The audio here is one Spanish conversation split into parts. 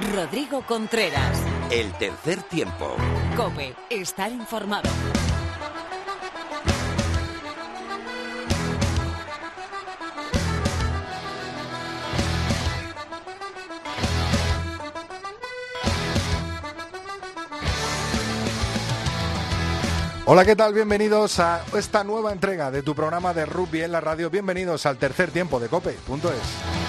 Rodrigo Contreras. El tercer tiempo. Cope, estar informado. Hola, ¿qué tal? Bienvenidos a esta nueva entrega de tu programa de rugby en la radio. Bienvenidos al tercer tiempo de Cope.es.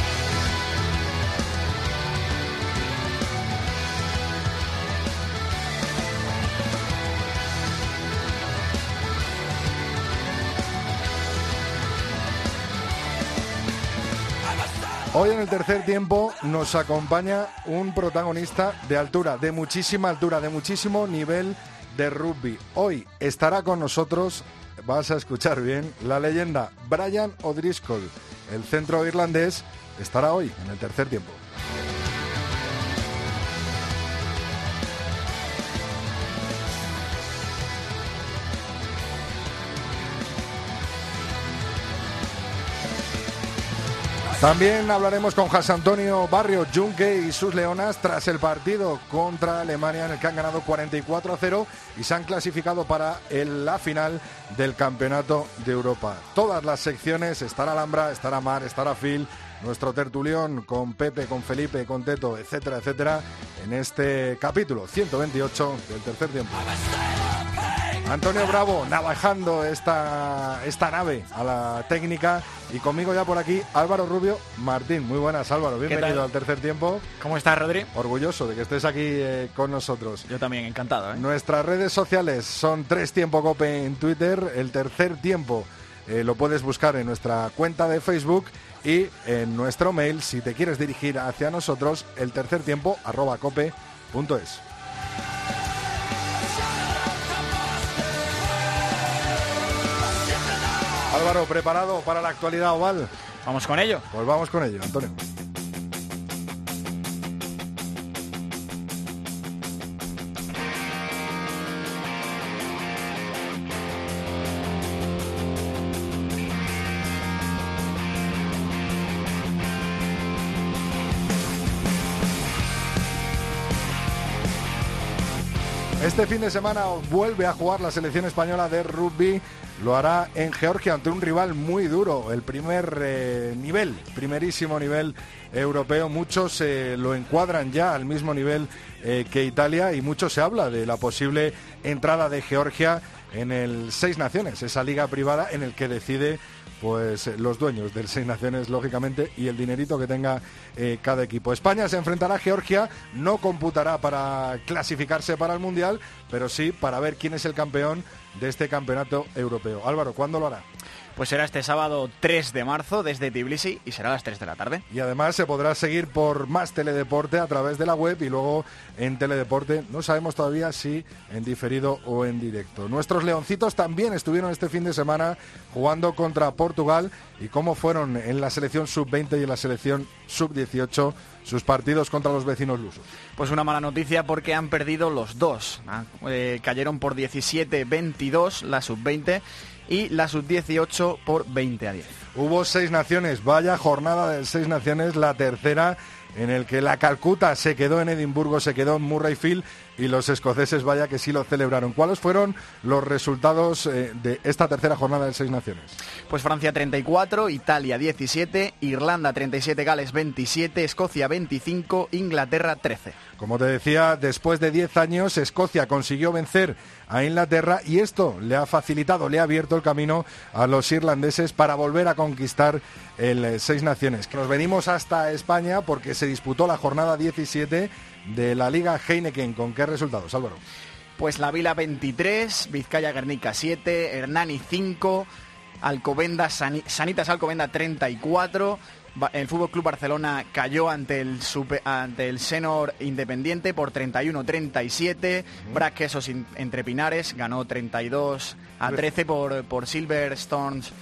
Hoy en el tercer tiempo nos acompaña un protagonista de altura, de muchísima altura, de muchísimo nivel de rugby. Hoy estará con nosotros, vas a escuchar bien, la leyenda Brian O'Driscoll. El centro irlandés estará hoy en el tercer tiempo. También hablaremos con José Antonio Barrio Junque y sus leonas tras el partido contra Alemania en el que han ganado 44 a 0 y se han clasificado para la final del Campeonato de Europa. Todas las secciones, estará Alhambra, estará Mar, estará Phil, nuestro tertulión con Pepe, con Felipe, con Teto, etcétera, etcétera, en este capítulo 128 del tercer tiempo. Antonio Bravo navajando esta, esta nave a la técnica y conmigo ya por aquí Álvaro Rubio Martín. Muy buenas Álvaro, bienvenido al tercer tiempo. ¿Cómo estás Rodri? Orgulloso de que estés aquí eh, con nosotros. Yo también, encantado. ¿eh? Nuestras redes sociales son Tres Tiempo Cope en Twitter, el tercer tiempo eh, lo puedes buscar en nuestra cuenta de Facebook y en nuestro mail si te quieres dirigir hacia nosotros, el tercer tiempo arroba cope.es. Álvaro, ¿preparado para la actualidad oval? Vamos con ello. Pues vamos con ello, Antonio. Este fin de semana vuelve a jugar la selección española de rugby lo hará en Georgia ante un rival muy duro, el primer eh, nivel, primerísimo nivel europeo. Muchos eh, lo encuadran ya al mismo nivel eh, que Italia y mucho se habla de la posible entrada de Georgia en el Seis Naciones, esa liga privada en el que decide pues los dueños del Seis Naciones, lógicamente, y el dinerito que tenga cada equipo. España se enfrentará a Georgia, no computará para clasificarse para el Mundial, pero sí para ver quién es el campeón de este campeonato europeo. Álvaro, ¿cuándo lo hará? Pues será este sábado 3 de marzo desde Tbilisi y será a las 3 de la tarde. Y además se podrá seguir por más Teledeporte a través de la web y luego en Teledeporte. No sabemos todavía si en diferido o en directo. Nuestros leoncitos también estuvieron este fin de semana jugando contra Portugal y cómo fueron en la selección sub-20 y en la selección sub-18 sus partidos contra los vecinos lusos. Pues una mala noticia porque han perdido los dos. Ah, eh, cayeron por 17-22 la sub-20 y la sub-18 por 20 a 10. Hubo seis naciones, vaya jornada de seis naciones, la tercera en el que la Calcuta se quedó en Edimburgo, se quedó en Murrayfield y los escoceses vaya que sí lo celebraron. ¿Cuáles fueron los resultados eh, de esta tercera jornada de Seis Naciones? Pues Francia 34, Italia 17, Irlanda 37, Gales 27, Escocia 25, Inglaterra 13. Como te decía, después de 10 años, Escocia consiguió vencer a Inglaterra y esto le ha facilitado, le ha abierto el camino a los irlandeses para volver a conquistar el eh, Seis Naciones. Nos venimos hasta España porque se disputó la jornada 17 de la Liga Heineken. ¿Con qué resultados, Álvaro? Pues la Vila 23, Vizcaya Guernica 7, Hernani 5, Alcobenda, Sanitas Alcobenda 34, el Fútbol Club Barcelona cayó ante el ante el Senor Independiente por 31-37. Uh Quesos entre Pinares ganó 32 a 13 por, por Silverstones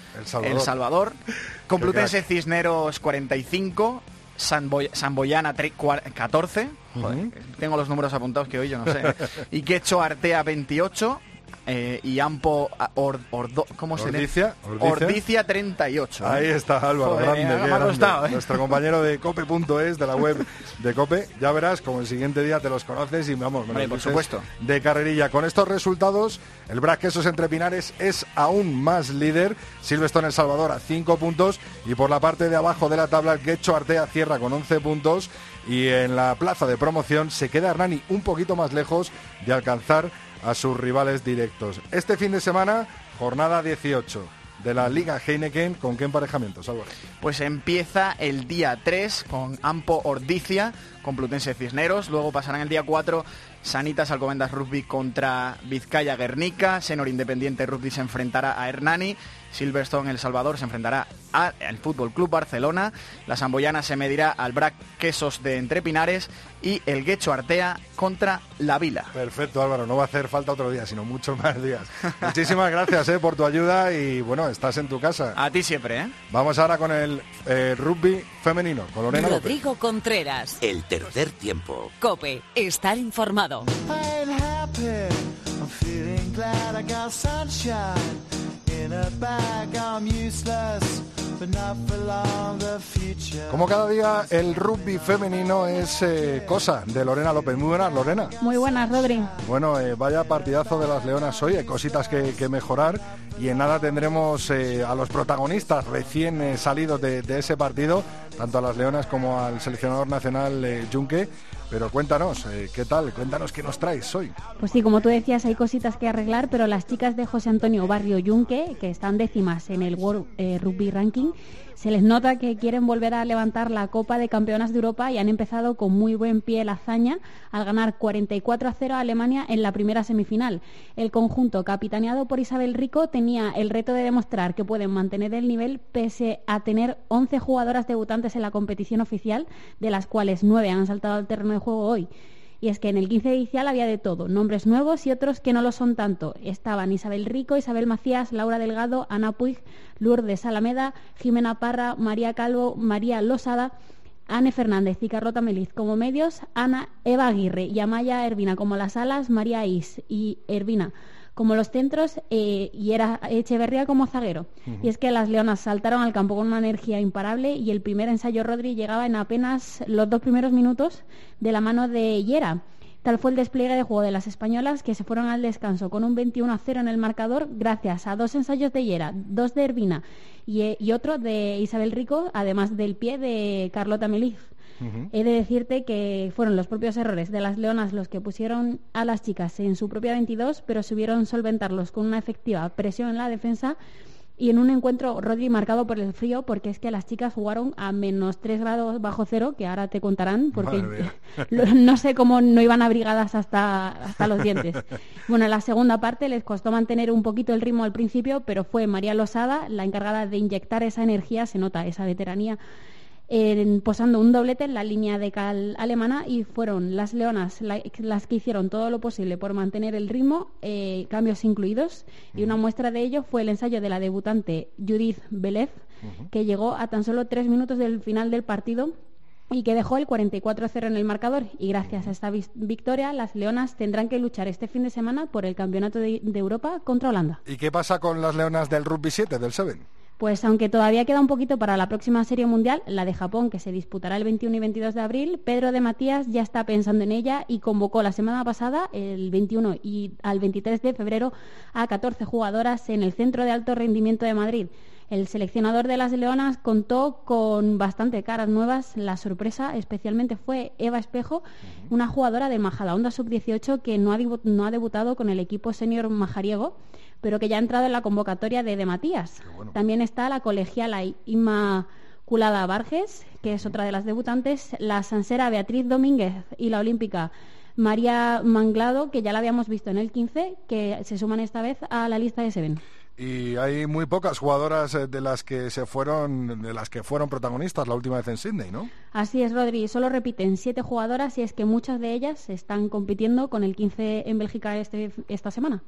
El Salvador. Complutense Cisneros 45. San, Boyana 14. tengo los números apuntados que hoy yo no sé. y Quecho Artea 28. Eh, y Ampo Or- Ordo- ¿cómo se lee? Ordicia, Ordicia. Ordicia 38. ¿eh? Ahí está Álvaro, Joder, grande, me ¿eh? nuestro compañero de cope.es, de la web de Cope. Ya verás, como el siguiente día te los conoces y vamos, me los por supuesto. De carrerilla. Con estos resultados, el Brac Quesos Entre Pinares es aún más líder. Silverstone El Salvador a 5 puntos y por la parte de abajo de la tabla el Quecho Artea cierra con 11 puntos y en la plaza de promoción se queda Hernani un poquito más lejos de alcanzar a sus rivales directos. Este fin de semana, jornada 18 de la Liga Heineken, ¿con qué emparejamientos, Álvaro? Pues empieza el día 3 con Ampo Ordicia, Complutense Cisneros. Luego pasarán el día 4 Sanitas Alcobendas Rugby contra Vizcaya Guernica. Senor Independiente Rugby se enfrentará a Hernani. Silverstone El Salvador se enfrentará al Fútbol Club Barcelona. La Samboyana se medirá al Brac Quesos de Entrepinares. Y el Guecho Artea contra La Vila. Perfecto, Álvaro, no va a hacer falta otro día, sino muchos más días. Muchísimas gracias eh, por tu ayuda y bueno, estás en tu casa. A ti siempre, ¿eh? Vamos ahora con el eh, rugby femenino, con Lorena López. Rodrigo Contreras. El tercer tiempo. Cope, estar informado. I ain't happy. I'm feeling glad I got sunshine in a bag. I'm useless, but not for long. The future. Como cada día, el rugby femenino es eh, cosa de Lorena López. Muy buenas, Lorena. Muy buenas, Rodri. Bueno, eh, vaya partidazo de las Leonas hoy, hay cositas que, que mejorar y en nada tendremos eh, a los protagonistas recién eh, salidos de, de ese partido, tanto a las Leonas como al seleccionador nacional eh, Junque. Pero cuéntanos, eh, ¿qué tal? Cuéntanos qué nos traes hoy. Pues sí, como tú decías, hay cositas que arreglar, pero las chicas de José Antonio Barrio Yunque, que están décimas en el World eh, Rugby Ranking, se les nota que quieren volver a levantar la Copa de Campeonas de Europa y han empezado con muy buen pie la hazaña al ganar 44 a 0 a Alemania en la primera semifinal. El conjunto, capitaneado por Isabel Rico, tenía el reto de demostrar que pueden mantener el nivel pese a tener 11 jugadoras debutantes en la competición oficial, de las cuales 9 han saltado al terreno de juego hoy. Y es que en el 15 inicial había de todo, nombres nuevos y otros que no lo son tanto. Estaban Isabel Rico, Isabel Macías, Laura Delgado, Ana Puig, Lourdes Alameda, Jimena Parra, María Calvo, María Losada, Anne Fernández y Carlota Meliz. Como medios, Ana Eva Aguirre y Amaya Ervina. Como las alas, María Is y Ervina como los centros eh, y era Echeverría como zaguero. Y es que las leonas saltaron al campo con una energía imparable y el primer ensayo Rodri llegaba en apenas los dos primeros minutos de la mano de Yera. Tal fue el despliegue de juego de las españolas que se fueron al descanso con un 21 a 0 en el marcador gracias a dos ensayos de Yera, dos de Ervina y, eh, y otro de Isabel Rico, además del pie de Carlota Meliz. He de decirte que fueron los propios errores de las leonas los que pusieron a las chicas en su propia 22, pero subieron solventarlos con una efectiva presión en la defensa y en un encuentro, Rodri, marcado por el frío, porque es que las chicas jugaron a menos 3 grados bajo cero, que ahora te contarán, porque no sé cómo no iban abrigadas hasta, hasta los dientes. Bueno, en la segunda parte les costó mantener un poquito el ritmo al principio, pero fue María Losada la encargada de inyectar esa energía, se nota esa veteranía en- posando un doblete en la línea de cal alemana y fueron las leonas la- las que hicieron todo lo posible por mantener el ritmo, eh, cambios incluidos, y una muestra de ello fue el ensayo de la debutante Judith Belez, que llegó a tan solo tres minutos del final del partido y que dejó el 44-0 en el marcador. Y gracias a esta victoria, las leonas tendrán que luchar este fin de semana por el Campeonato de- de Europa contra Holanda. ¿Y qué pasa con las leonas del rugby 7, del 7? Pues aunque todavía queda un poquito para la próxima serie mundial, la de Japón, que se disputará el 21 y 22 de abril, Pedro de Matías ya está pensando en ella y convocó la semana pasada, el 21 y al 23 de febrero, a 14 jugadoras en el Centro de Alto Rendimiento de Madrid. El seleccionador de las Leonas contó con bastante caras nuevas. La sorpresa especialmente fue Eva Espejo, una jugadora de Majadahonda Sub-18 que no ha, no ha debutado con el equipo senior majariego, pero que ya ha entrado en la convocatoria de De Matías. También está la colegiala Inmaculada Varges, que es otra de las debutantes, la sansera Beatriz Domínguez y la olímpica María Manglado, que ya la habíamos visto en el 15, que se suman esta vez a la lista de Seven. Y hay muy pocas jugadoras eh, de las que se fueron, de las que fueron protagonistas la última vez en Sydney, ¿no? Así es, Rodri. Solo repiten siete jugadoras y es que muchas de ellas están compitiendo con el 15 en Bélgica este- esta semana.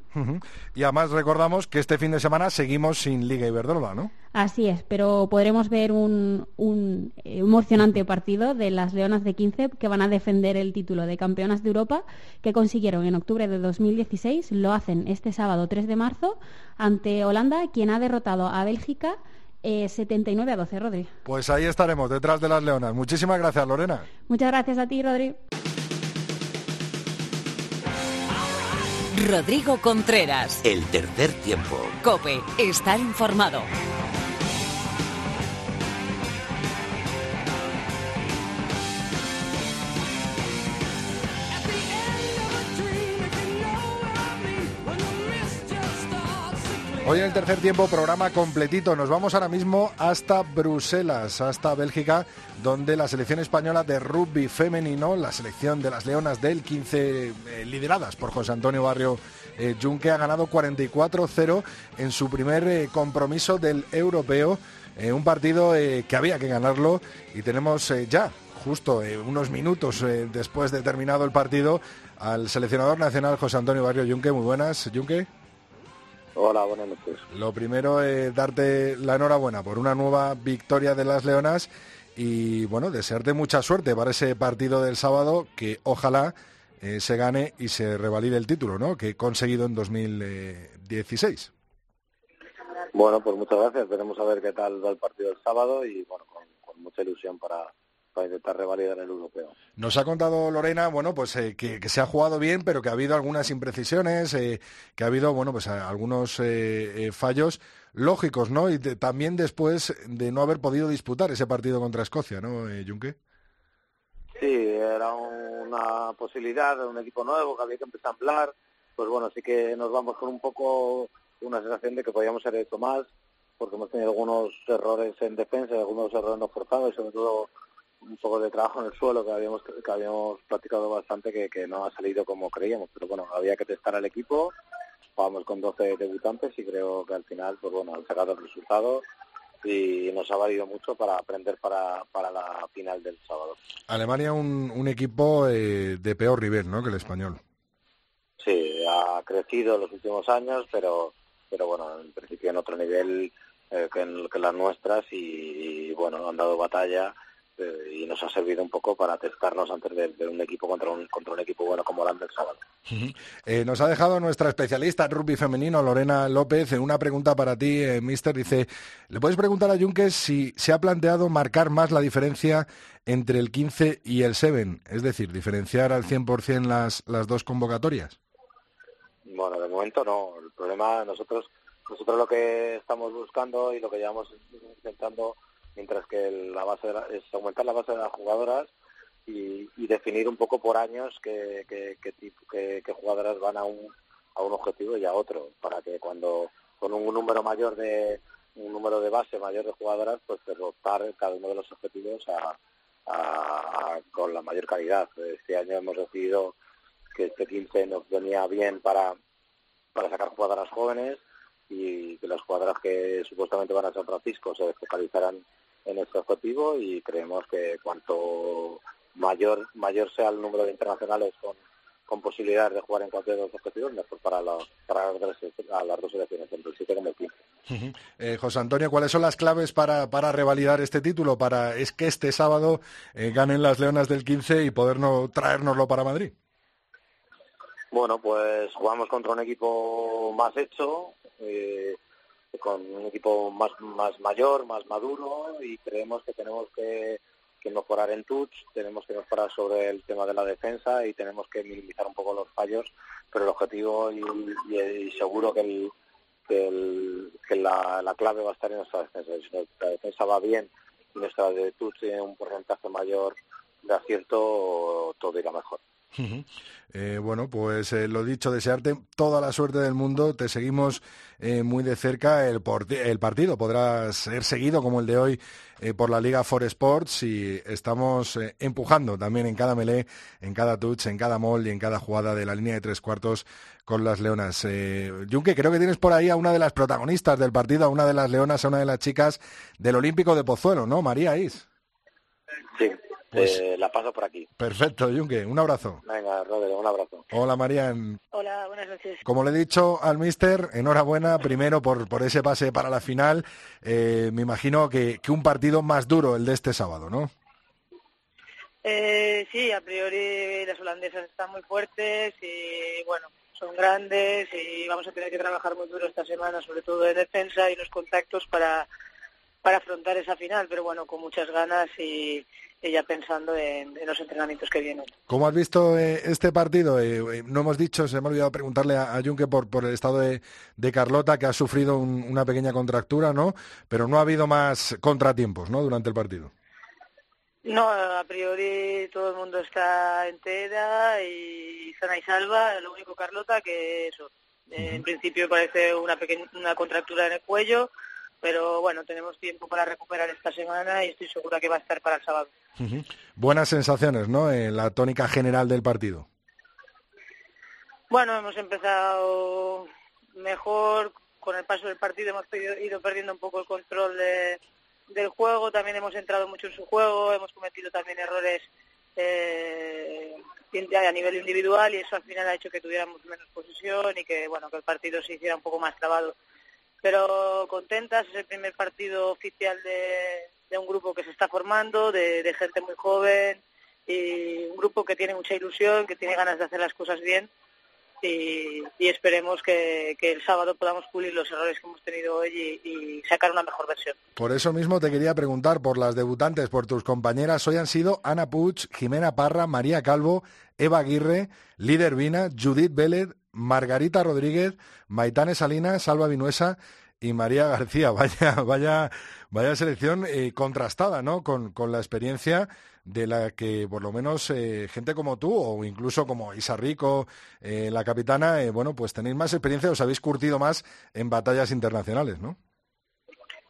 Y además recordamos que este fin de semana seguimos sin Liga Iberdrola, ¿no? Así es, pero podremos ver un, un, eh, emocionante partido de las Leonas de 15 que van a defender el título de campeonas de Europa que consiguieron en octubre de 2016. Lo hacen este sábado 3 de marzo ante Holanda, quien ha derrotado a Bélgica 79 eh, a 12, Rodri. Pues ahí estaremos, detrás de las Leonas. Muchísimas gracias, Lorena. Muchas gracias a ti, Rodri. Rodrigo Contreras. El tercer tiempo. Cope, estar informado. Hoy en el tercer tiempo, programa completito. Nos vamos ahora mismo hasta Bruselas, hasta Bélgica, donde la selección española de rugby femenino, la selección de las Leonas del 15, eh, lideradas por José Antonio Barrio eh, Junque, ha ganado 44-0 en su primer eh, compromiso del europeo. un partido que había que ganarlo y tenemos ya, justo unos minutos después de terminado el partido, al seleccionador nacional José Antonio Barrio Junque. Muy buenas, Junque. Hola, buenas noches. Lo primero es darte la enhorabuena por una nueva victoria de las Leonas y bueno, desearte mucha suerte para ese partido del sábado que ojalá eh, se gane y se revalide el título, ¿no? Que he conseguido en 2016. Bueno, pues muchas gracias. Veremos a ver qué tal va el partido del sábado y bueno, con mucha ilusión para, para intentar revalidar el europeo. Nos ha contado Lorena, bueno, pues eh, que, se ha jugado bien, pero que ha habido algunas imprecisiones, eh, que ha habido, bueno, pues algunos eh, fallos lógicos, ¿no? Y también después de no haber podido disputar ese partido contra Escocia, ¿no, Junque? Sí, era una posibilidad de un equipo nuevo que había que empezar a hablar. Pues bueno, sí que nos vamos con un poco una sensación de que podíamos haber hecho más, porque hemos tenido algunos errores en defensa, algunos errores no forzados, y sobre todo un poco de trabajo en el suelo que habíamos que habíamos practicado bastante que, no ha salido como creíamos pero bueno había que testar al equipo. Jugamos con 12 debutantes y creo que al final pues bueno han sacado el resultado y nos ha valido mucho para aprender para, para la final del sábado. Alemania un, un equipo eh, de peor nivel no que el español. Sí ha crecido en los últimos años pero pero bueno en principio en otro nivel eh, que, que las nuestras y bueno han dado batalla eh, y nos ha servido un poco para testarnos antes de, un equipo contra un, contra un equipo bueno como Holanda el sábado. Eh, nos ha dejado nuestra especialista en rugby femenino, Lorena López, una pregunta para ti, eh, Mister. Dice, ¿le puedes preguntar a Junques si se ha planteado marcar más la diferencia entre el 15 y el 7? Es decir, diferenciar al 100% las, las dos convocatorias. Bueno, de momento no. El problema, nosotros, nosotros lo que estamos buscando y lo que llevamos intentando mientras que la base es aumentar la base de las jugadoras y, definir un poco por años qué, qué, jugadoras van a un, a un objetivo y a otro, para que cuando con un número mayor de un número de base mayor de jugadoras, pues derrotar cada uno de los objetivos con la mayor calidad. Este año hemos decidido que este 15 nos venía bien para, para sacar jugadoras jóvenes y que las jugadoras que supuestamente van a San Francisco se focalizarán en este objetivo y creemos que cuanto mayor mayor sea el número de internacionales con, con posibilidades de jugar en cualquiera de los objetivos, mejor para, para las, dos selecciones, tanto el 7 como el 15. Eh, José Antonio, ¿cuáles son las claves para, para revalidar este título? Para es que este sábado eh, ganen las Leonas del 15 y podernos traérnoslo para Madrid. Bueno, pues jugamos contra un equipo más hecho, eh, con un equipo más, más mayor, más maduro y creemos que tenemos que, mejorar en touch, tenemos que mejorar sobre el tema de la defensa y tenemos que minimizar un poco los fallos, pero el objetivo y, seguro que, el, que, la, clave va a estar en nuestra defensa. Si nuestra defensa va bien y nuestra de touch tiene un porcentaje mayor de acierto, todo irá mejor. Eh, bueno, pues eh, lo dicho, desearte toda la suerte del mundo. Te seguimos eh, muy de cerca. El, el, partido podrá ser seguido como el de hoy por la Liga For Sports y estamos empujando también en cada melee, en cada touch, en cada mall y en cada jugada de la línea de tres cuartos con las leonas. Junque, creo que tienes por ahí a una de las protagonistas del partido, a una de las leonas, a una de las chicas del Olímpico de Pozuelo, ¿no? María Is. Sí, Pues- eh, la paso por aquí. Perfecto, Yunque, un abrazo. Venga, Rodrigo, un abrazo. Hola María, en- Hola, buenas noches. como le he dicho al mister, enhorabuena primero por, por ese pase para la final. Eh, me imagino que, que un partido más duro el de este sábado, ¿no? Eh, sí, a priori las holandesas están muy fuertes y bueno, son grandes y vamos a tener que trabajar muy duro esta semana, sobre todo en defensa y los contactos para, para afrontar esa final, pero bueno, con muchas ganas y ya pensando en, en los entrenamientos que vienen. ¿Cómo has visto eh, este partido? Eh, eh, no hemos dicho, se me ha olvidado preguntarle a, a Junque por, por el estado de, de Carlota, que ha sufrido un- una pequeña contractura, ¿no? Pero no ha habido más contratiempos, ¿no? Durante el partido. No, a priori todo el mundo está entera y sana y salva. Lo único, Carlota, que eso. eh, En principio parece una pequeña una contractura en el cuello, pero bueno, tenemos tiempo para recuperar esta semana y estoy segura que va a estar para el sábado. Ujú. Buenas sensaciones, ¿no? En la tónica general del partido. Bueno, hemos empezado mejor. Con el paso del partido hemos ido, perdiendo un poco el control de- del juego. También hemos entrado mucho en su juego. Hemos cometido también errores eh, a nivel individual y eso al final ha hecho que tuviéramos menos posesión y que bueno que el partido se hiciera un poco más trabado. Pero contentas, es el primer partido oficial de, un grupo que se está formando, de, gente muy joven y un grupo que tiene mucha ilusión, que tiene ganas de hacer las cosas bien y, esperemos que, el sábado podamos pulir los errores que hemos tenido hoy y, sacar una mejor versión. Por eso mismo te quería preguntar por las debutantes, por tus compañeras. Hoy han sido Ana Puig, Jimena Parra, María Calvo, Eva Aguirre, Líder Vina, Judith Vélez, Margarita Rodríguez, Maitane Salinas, Salva Vinuesa y María García. Vaya, vaya, vaya selección eh, contrastada, ¿no? Con, con la experiencia de la que por lo menos eh, gente como tú o incluso como Isa Rico, eh, la capitana, eh, bueno, pues tenéis más experiencia, os habéis curtido más en batallas internacionales, ¿no?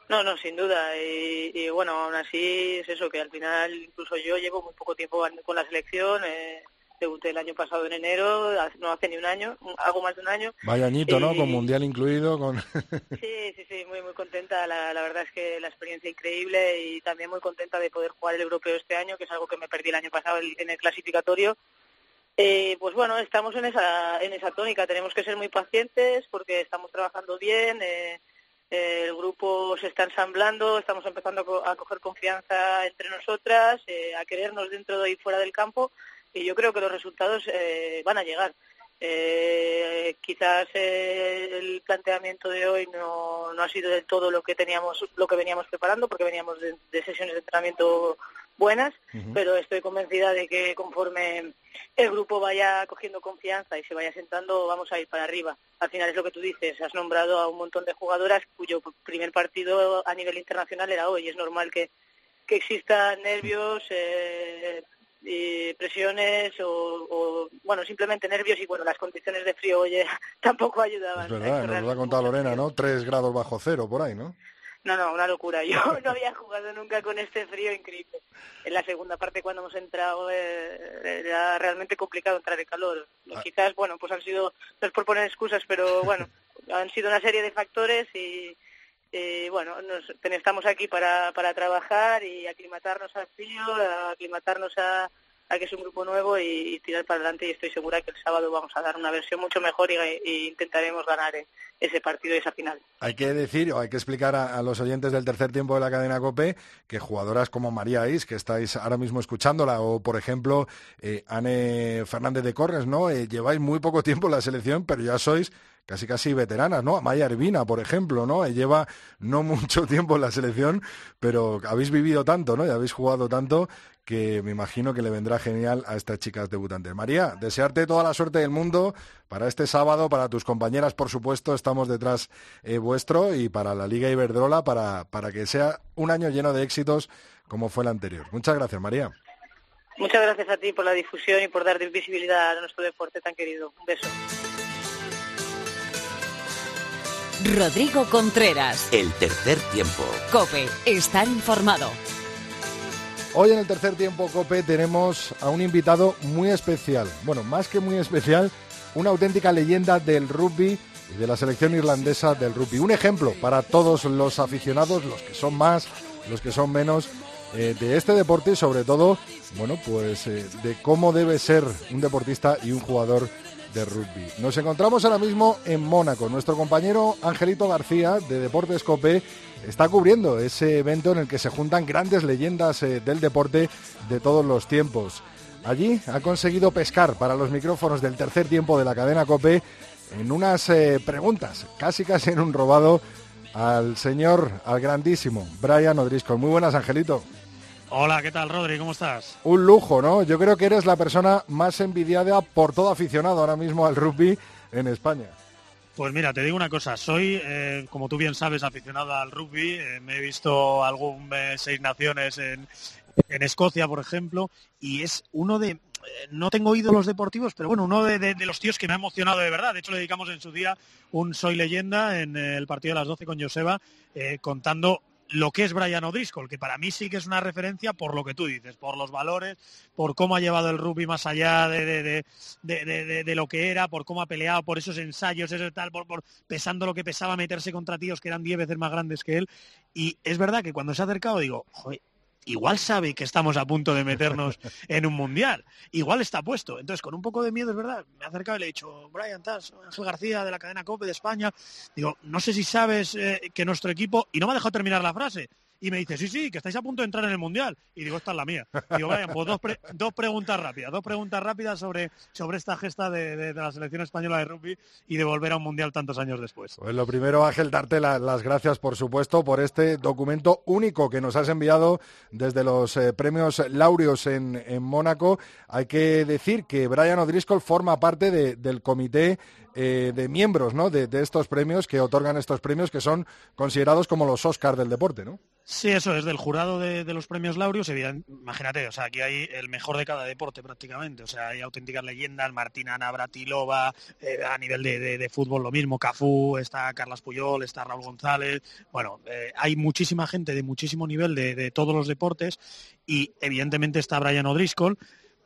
No, no, sin duda. Y, bueno, aún así es eso, que al final incluso yo llevo muy poco tiempo con la selección. Eh, debuté el año pasado en enero, no hace ni un año, algo más de un año. Vaya añito, ¿no? Con Mundial incluido, con... Sí, sí, sí, muy, muy contenta. La, la verdad es que la experiencia increíble y también muy contenta de poder jugar el europeo este año, que es algo que me perdí el año pasado en el clasificatorio. Eh, pues bueno, estamos en esa, en esa tónica. Tenemos que ser muy pacientes porque estamos trabajando bien. eh, eh, el grupo se está ensamblando, estamos empezando a, co- a coger confianza entre nosotras, eh, a querernos dentro y fuera del campo y yo creo que los resultados eh, van a llegar. Eh, quizás eh, el planteamiento de hoy no, no ha sido del todo lo que teníamos, lo que veníamos preparando, porque veníamos de, de sesiones de entrenamiento buenas, pero estoy convencida de que conforme el grupo vaya cogiendo confianza y se vaya sentando, vamos a ir para arriba. Al final es lo que tú dices, has nombrado a un montón de jugadoras cuyo primer partido a nivel internacional era hoy. Es normal que, que existan nervios, eh, y presiones o, o, bueno, simplemente nervios y bueno, las condiciones de frío oye, tampoco ayudaban. Es verdad, nos lo ha contado Lorena, ¿no? Tres grados bajo cero por ahí, ¿no? No, no, una locura. Yo no había jugado nunca con este frío increíble. En la segunda parte, cuando hemos entrado, eh, era realmente complicado entrar en calor. Ah. Quizás, bueno, pues han sido, no es por poner excusas, pero bueno, han sido una serie de factores y, y bueno, nos, estamos aquí para, para trabajar y aclimatarnos al frío, aclimatarnos a, a que es un grupo nuevo y, tirar para adelante y estoy segura que el sábado vamos a dar una versión mucho mejor y, intentaremos ganar ese partido y esa final. Hay que decir o hay que explicar a, a, los oyentes del tercer tiempo de la cadena COPE que jugadoras como María Is, que estáis ahora mismo escuchándola, o por ejemplo eh, Anne Fernández de Corres, ¿no? Eh, lleváis muy poco tiempo en la selección, pero ya sois casi casi veteranas, ¿no? Amaya Ervina, por ejemplo, ¿no? Lleva no mucho tiempo en la selección, pero habéis vivido tanto, ¿no? Y habéis jugado tanto que me imagino que le vendrá genial a estas chicas debutantes. María, desearte toda la suerte del mundo para este sábado, para tus compañeras, por supuesto, estamos detrás eh, vuestro y para la Liga Iberdrola para, para que sea un año lleno de éxitos como fue el anterior. Muchas gracias, María. Muchas gracias a ti por la difusión y por dar visibilidad a nuestro deporte tan querido. Un beso. Rodrigo Contreras. El tercer tiempo. Cope, estar informado. Hoy en el tercer tiempo Cope tenemos a un invitado muy especial. Bueno, más que muy especial, una auténtica leyenda del rugby y de la selección irlandesa del rugby. Un ejemplo para todos los aficionados, los que son más, los que son menos, eh, de este deporte y sobre todo, bueno, pues eh, de cómo debe ser un deportista y un jugador de rugby. Nos encontramos ahora mismo en Mónaco. Nuestro compañero Angelito García de Deportes Cope está cubriendo ese evento en el que se juntan grandes leyendas eh, del deporte de todos los tiempos. Allí ha conseguido pescar para los micrófonos del tercer tiempo de la cadena Cope en unas eh, preguntas, casi casi en un robado, al señor, al grandísimo Brian O'Driscoll. Muy buenas, Angelito. Hola, ¿qué tal, Rodri? ¿Cómo estás? Un lujo, ¿no? Yo creo que eres la persona más envidiada por todo aficionado ahora mismo al rugby en España. Pues mira, te digo una cosa, soy, eh, como tú bien sabes, aficionado al rugby, eh, me he visto algún seis naciones en, en Escocia, por ejemplo, y es uno de, no tengo ídolos deportivos, pero bueno, uno de, los tíos que me ha emocionado de verdad. De hecho, le dedicamos en su día un Soy Leyenda en el partido de las 12 con Joseba, eh, contando lo que es Brian O'Driscoll, que para mí sí que es una referencia por lo que tú dices, por los valores, por cómo ha llevado el rugby más allá de, lo que era, por cómo ha peleado, por esos ensayos, ese tal, por, pesando lo que pesaba meterse contra tíos que eran diez veces más grandes que él. Y es verdad que cuando se ha acercado digo, joder, igual sabe que estamos a punto de meternos en un mundial. Igual está puesto. Entonces, con un poco de miedo, es verdad, me ha acercado y le he dicho, Brian Tass, Ángel García de la cadena COPE de España. Digo, no sé si sabes eh, que nuestro equipo, y no me ha dejado terminar la frase, y me dice, sí, sí, que estáis a punto de entrar en el Mundial. Y digo, esta es la mía. Digo, vayan, pues dos, preguntas rápidas, dos preguntas rápidas sobre, sobre esta gesta de, la selección española de rugby y de volver a un Mundial tantos años después. Pues lo primero, Ángel, darte las gracias, por supuesto, por este documento único que nos has enviado desde los eh, premios Laureos en, Mónaco. Hay que decir que Brian O'Driscoll forma parte del comité eh, de miembros ¿no? de, de, estos premios que otorgan estos premios que son considerados como los Oscars del deporte, ¿no? Sí, eso es del jurado de, los premios Laureus. Imagínate, o sea, aquí hay el mejor de cada deporte prácticamente. O sea, hay auténticas leyendas, Martina Navratilova, eh, a nivel de, fútbol lo mismo, Cafú, está Carlas Puyol, está Raúl González. Bueno, eh, hay muchísima gente de muchísimo nivel de, todos los deportes y evidentemente está Brian O'Driscoll.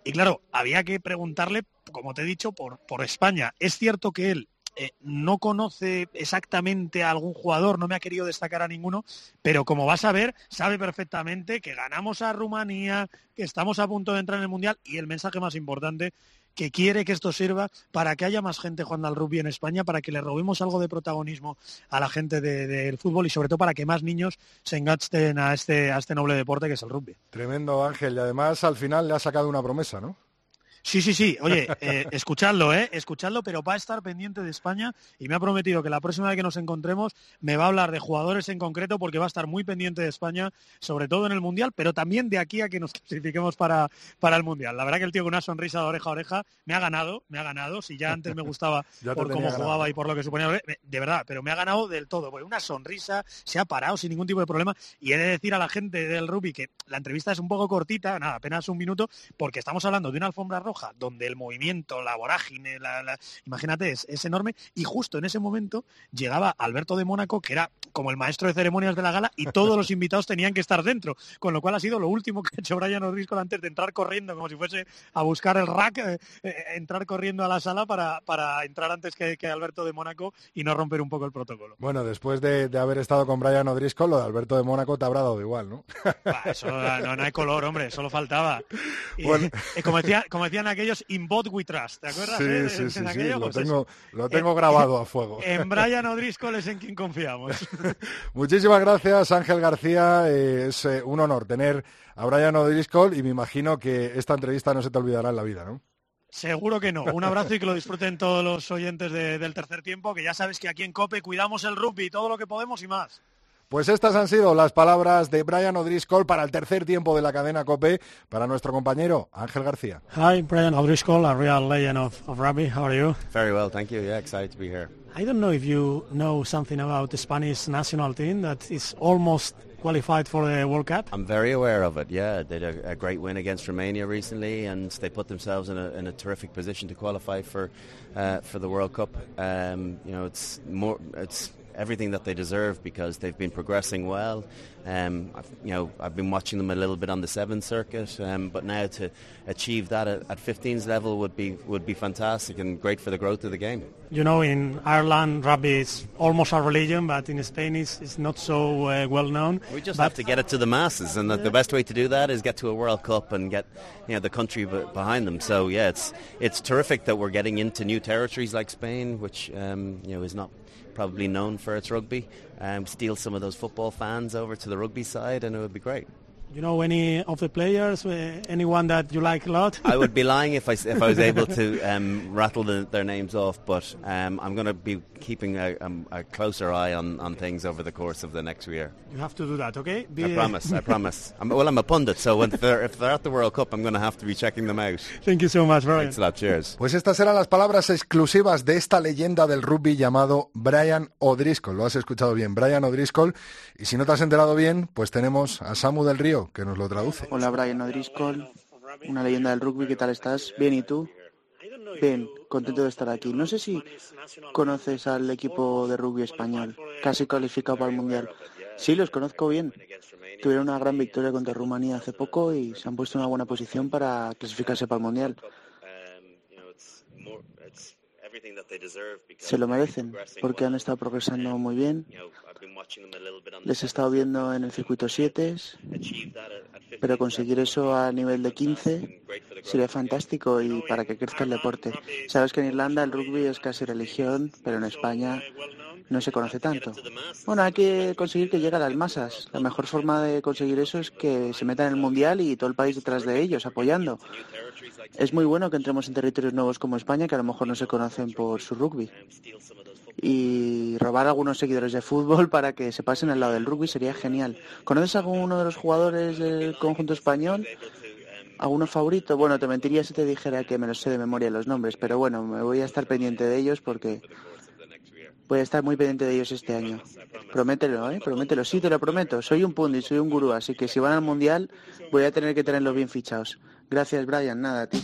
Y claro, había que preguntarle, como te he dicho, por, por España. Es cierto que él eh, no conoce exactamente a algún jugador, no me ha querido destacar a ninguno, pero como vas a ver, sabe perfectamente que ganamos a Rumanía, que estamos a punto de entrar en el Mundial y el mensaje más importante, que quiere que esto sirva para que haya más gente jugando al rugby en España, para que le robemos algo de protagonismo a la gente del fútbol y sobre todo para que más niños se enganchen a este, a este noble deporte que es el rugby. Tremendo Ángel y además al final le ha sacado una promesa, ¿no? Sí, sí, sí. Oye, eh, escuchadlo, ¿eh? Escuchadlo, pero va a estar pendiente de España y me ha prometido que la próxima vez que nos encontremos me va a hablar de jugadores en concreto porque va a estar muy pendiente de España, sobre todo en el Mundial, pero también de aquí a que nos clasifiquemos para, para el Mundial. La verdad que el tío con una sonrisa de oreja a oreja me ha ganado, me ha ganado. Si ya antes me gustaba por cómo jugaba y por lo que suponía, de verdad, pero me ha ganado del todo. Porque una sonrisa, se ha parado sin ningún tipo de problema. Y he de decir a la gente del rugby que la entrevista es un poco cortita, nada, apenas un minuto, porque estamos hablando de una alfombra roja donde el movimiento, la vorágine, la, imagínate, es, enorme. Y justo en ese momento llegaba Alberto de Mónaco, que era como el maestro de ceremonias de la gala, y todos los invitados tenían que estar dentro. Con lo cual ha sido lo último que ha hecho Brian O'Driscoll antes de entrar corriendo, como si fuese a buscar el rack, eh, eh, entrar corriendo a la sala para, para entrar antes que, Alberto de Mónaco y no romper un poco el protocolo. Bueno, después de, haber estado con Brian O'Driscoll, lo de Alberto de Mónaco te habrá dado igual, ¿no? eso no, hay color, hombre, solo faltaba. como, decía, como decían aquellos, in bot we trust, ¿te acuerdas? Sí, eh? sí, sí, lo, pues tengo, lo tengo grabado a fuego. En Brian O'Driscoll es en quien confiamos. Muchísimas gracias, Ángel García. Eh, es eh, un honor tener a Brian O'Driscoll y me imagino que esta entrevista no se te olvidará en la vida, ¿no? Seguro que no. Un abrazo y que lo disfruten todos los oyentes del tercer tiempo, que ya sabes que aquí en COPE cuidamos el rugby, todo lo que podemos y más. Pues estas han sido las palabras de Brian O'Driscoll para el tercer tiempo de la cadena COPE para nuestro compañero Ángel García. Hi, Brian O'Driscoll, a real legend of, of rugby. How are you? Very well, thank you. Yeah, excited to be here. I don't know if you know something about the Spanish national team that is almost qualified for the World Cup. I'm very aware of it. Yeah, they did a, a great win against Romania recently, and they put themselves in a, in a terrific position to qualify for uh, for the World Cup. Um, you know, it's more it's everything that they deserve because they've been progressing well. Um, I've, you know, I've been watching them a little bit on the seventh circuit, um, but now to achieve that at, at 15's level would be would be fantastic and great for the growth of the game. You know, in Ireland, rugby is almost a religion, but in Spain, it's, it's not so uh, well known. We just but have to get it to the masses, and the, the best way to do that is get to a World Cup and get you know the country b- behind them. So yeah, it's it's terrific that we're getting into new territories like Spain, which um, you know is not probably known for its rugby. Um, steal some of those football fans over to the rugby side, and it would be great. You know any of the players, uh, anyone that you like a lot? I would be lying if I, s- if I was able to um, rattle the, their names off, but um, I'm going to be keeping a, um, a closer eye on, on things over the course of the next year. You have to do that, okay? Be- I promise, I promise. I'm, well, I'm a pundit, so when they're, if they're at the World Cup, I'm going to have to be checking them out. Thank you so much, Brian. Thanks a lot, cheers. Pues estas eran las palabras exclusivas de esta leyenda del rugby llamado Brian O'Driscoll. Lo has escuchado bien, Brian O'Driscoll. Y si no te has enterado bien, pues tenemos a Samu del Río, que nos lo traduce. Hola Brian O'Driscoll, una leyenda del rugby, ¿qué tal estás? Bien, ¿y tú? Bien, contento de estar aquí. No sé si conoces al equipo de rugby español, casi calificado para el Mundial. Sí, los conozco bien. Tuvieron una gran victoria contra Rumanía hace poco y se han puesto en una buena posición para clasificarse para el Mundial. Se lo merecen porque han estado progresando muy bien. Les he estado viendo en el circuito 7, pero conseguir eso a nivel de 15 sería fantástico y para que crezca el deporte. Sabes que en Irlanda el rugby es casi religión, pero en España no se conoce tanto. Bueno, hay que conseguir que llegue a las masas. La mejor forma de conseguir eso es que se metan en el mundial y todo el país detrás de ellos, apoyando. Es muy bueno que entremos en territorios nuevos como España, que a lo mejor no se conocen por su rugby. Y robar algunos seguidores de fútbol para que se pasen al lado del rugby sería genial. ¿Conoces a alguno de los jugadores del conjunto español? ¿Alguno favorito? Bueno, te mentiría si te dijera que me los sé de memoria los nombres, pero bueno, me voy a estar pendiente de ellos porque voy a estar muy pendiente de ellos este año. Promételo, ¿eh? Promételo. Sí, te lo prometo. Soy un pundit, soy un gurú, así que si van al Mundial voy a tener que tenerlos bien fichados. Gracias, Brian. Nada, a ti.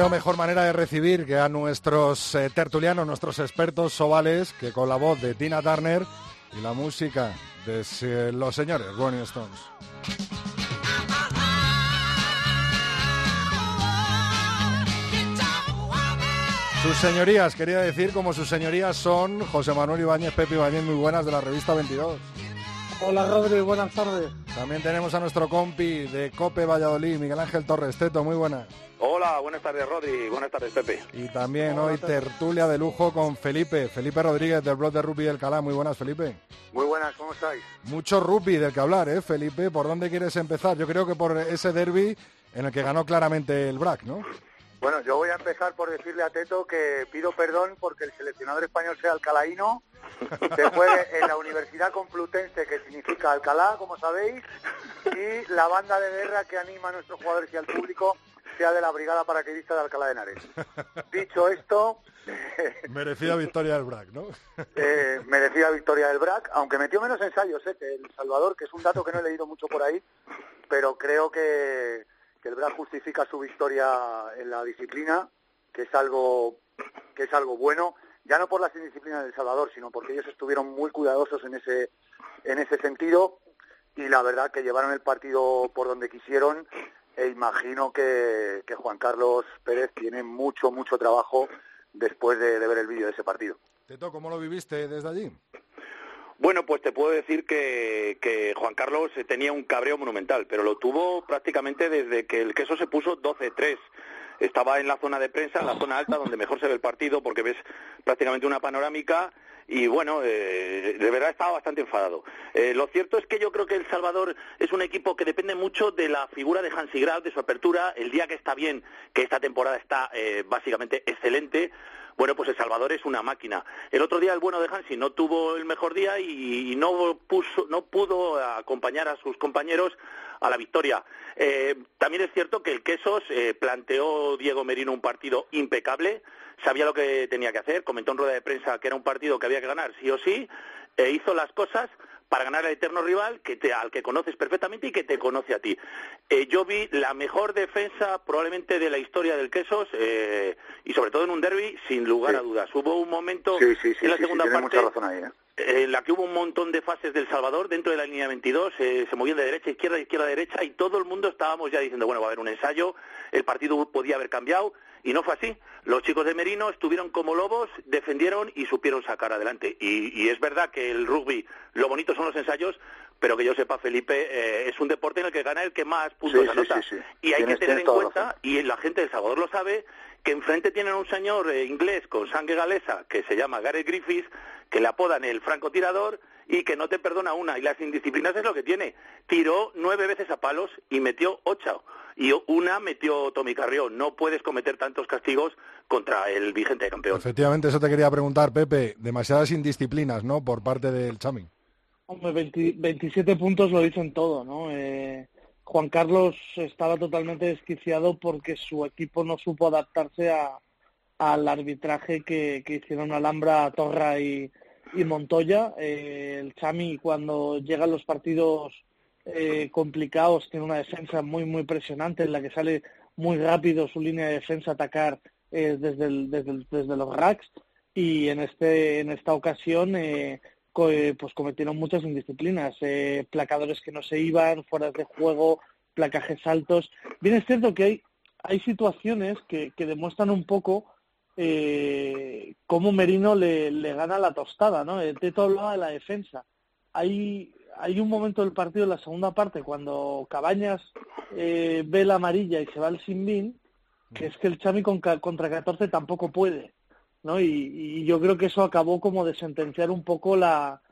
Veo mejor manera de recibir que a nuestros eh, tertulianos, nuestros expertos sovales, que con la voz de Tina Turner y la música de los señores Rolling Stones. Sus señorías, quería decir, como sus señorías son José Manuel Ibáñez, Pepe Ibáñez, muy buenas de la revista 22. Hola Rodri, buenas tardes. También tenemos a nuestro compi de Cope Valladolid, Miguel Ángel Torres Teto, muy buena. Hola, buenas tardes Rodri, buenas tardes Pepe. Y también hoy tertulia de lujo con Felipe, Felipe Rodríguez del blog de Rugby del Calá. Muy buenas, Felipe. Muy buenas, ¿cómo estáis? Mucho rugby del que hablar, ¿eh, Felipe? ¿Por dónde quieres empezar? Yo creo que por ese derby en el que ganó claramente el BRAC, ¿no? Bueno, yo voy a empezar por decirle a Teto que pido perdón porque el seleccionador español sea alcalaíno, se juegue en la Universidad Complutense, que significa Alcalá, como sabéis, y la banda de guerra que anima a nuestros jugadores y al público sea de la Brigada Paracaidista de Alcalá de Henares. Dicho esto, Merecida victoria del BRAC, ¿no? eh, merecida victoria del BRAC, aunque metió menos ensayos eh, que El Salvador, que es un dato que no he leído mucho por ahí, pero creo que, que el BRAC justifica su victoria en la disciplina, que es algo que es algo bueno, ya no por las indisciplinas del Salvador, sino porque ellos estuvieron muy cuidadosos en ese en ese sentido y la verdad que llevaron el partido por donde quisieron e imagino que, que Juan Carlos Pérez tiene mucho mucho trabajo después de, de ver el vídeo de ese partido. Teto, ¿cómo lo viviste desde allí? Bueno, pues te puedo decir que, Juan Carlos tenía un cabreo monumental, pero lo tuvo prácticamente desde que el queso se puso 12-3. Estaba en la zona de prensa, en la zona alta, donde mejor se ve el partido, porque ves prácticamente una panorámica y bueno, eh, de verdad estaba bastante enfadado. Eh, lo cierto es que yo creo que El Salvador es un equipo que depende mucho de la figura de Hansi Graf, de su apertura, el día que está bien, que esta temporada está eh, básicamente excelente, bueno, pues El Salvador es una máquina. El otro día el bueno de Hansi no tuvo el mejor día y, no, puso, no pudo acompañar a sus compañeros a la victoria. Eh, también es cierto que el Quesos eh, planteó Diego Merino un partido impecable, sabía lo que tenía que hacer, comentó en rueda de prensa que era un partido que había que ganar sí o sí, e hizo las cosas para ganar al eterno rival que te, al que conoces perfectamente y que te conoce a ti. Eh, yo vi la mejor defensa probablemente de la historia del Quesos eh, y sobre todo en un derby sin lugar a dudas. Hubo un momento en la segunda parte ¿eh? en la que hubo un montón de fases del Salvador dentro de la línea 22, se movían de derecha a izquierda, izquierda a derecha y todo el mundo estábamos ya diciendo, bueno, va a haber un ensayo, el partido podía haber cambiado y no fue así. Los chicos de Merino estuvieron como lobos, defendieron y supieron sacar adelante. Y, es verdad que el rugby, lo bonito son los ensayos, pero que yo sepa, Felipe, eh, es un deporte en el que gana el que más puntos anota. y hay que tener en cuenta, y la gente de Salvador lo sabe, que enfrente tienen un señor eh, inglés con sangre galesa que se llama Gareth Griffiths, que le apodan el francotirador y que no te perdona una. Y las indisciplinas es lo que tiene. Tiró nueve veces a palos y metió ocho y una metió Tommy Carrión. No puedes cometer tantos castigos contra el vigente campeón. Efectivamente, eso te quería preguntar, Pepe. Demasiadas indisciplinas, ¿no? Por parte del Chami. Hombre, 27 puntos lo dicen todo, ¿no? Eh, Juan Carlos estaba totalmente desquiciado porque su equipo no supo adaptarse al arbitraje que, hicieron Alhambra, Torra y, Montoya. Eh, el Chami, cuando llegan los partidos eh, complicados, tiene una defensa muy, muy presionante en la que sale muy rápido su línea de defensa atacar eh, desde, desde, los racks y en, este, en esta ocasión eh, pues cometieron muchas indisciplinas, placadores que no se iban, fuera de juego, placajes altos. Bien es cierto que hay, hay situaciones que, que demuestran un poco cómo Merino le, le, gana la tostada, ¿no? De todo lado de la defensa. Hay hay un momento del partido la segunda parte cuando Cabañas eh, ve la amarilla y se va al Sinbin, que es que el Chami contra 14 tampoco puede, ¿no? Y, yo creo que eso acabó como de sentenciar un poco la,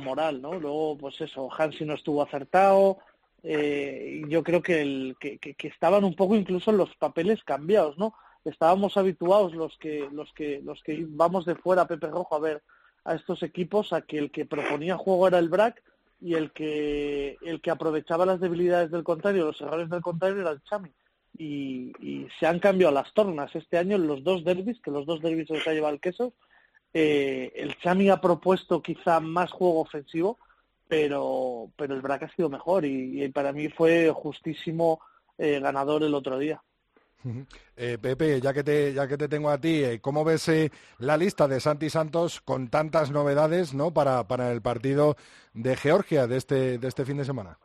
moral, ¿no? Luego, pues eso, Hansi no estuvo acertado, eh, yo creo que, el, que, estaban un poco incluso los papeles cambiados, ¿no? Estábamos habituados los que, los que, los que vamos de fuera, Pepe Rojo, a ver a estos equipos, a que el que proponía juego era el BRAC, y el que el que aprovechaba las debilidades del contrario, los errores del contrario era el Chami. Y, se han cambiado las tornas este año en los dos derbis, que los dos derbis se ha llevado el queso. Eh, el Chami ha propuesto quizá más juego ofensivo, pero, pero el Brac ha sido mejor y, para mí fue justísimo eh, ganador el otro día. Eh, Pepe, ya que te ya que te tengo a ti, eh, ¿cómo ves eh, la lista de Santi Santos con tantas novedades, no, para, para el partido de Georgia de este de este fin de semana?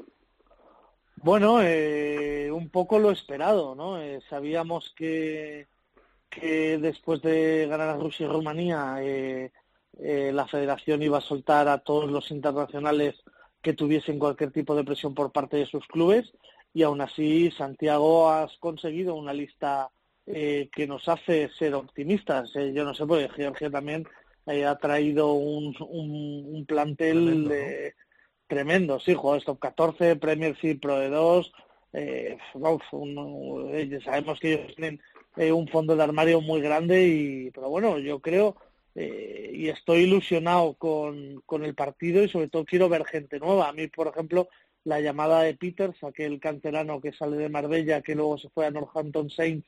Bueno, un poco lo esperado, ¿no? sabíamos que que después de ganar a Rusia y Rumanía, la Federación iba a soltar a todos los internacionales que tuviesen cualquier tipo de presión por parte de sus clubes y aún así Santiago has conseguido una lista eh, que nos hace ser optimistas. Eh, yo no sé, porque Georgia también eh, ha traído un, un, plantel tremendo, sí, jugadores top 14, Premier League Pro de 2, sabemos que ellos tienen un fondo de armario muy grande, y pero bueno, yo creo y estoy ilusionado con, con el partido y sobre todo quiero ver gente nueva. A mí, por ejemplo, la llamada de Peters, aquel canterano que sale de Marbella, que luego se fue a Northampton Saints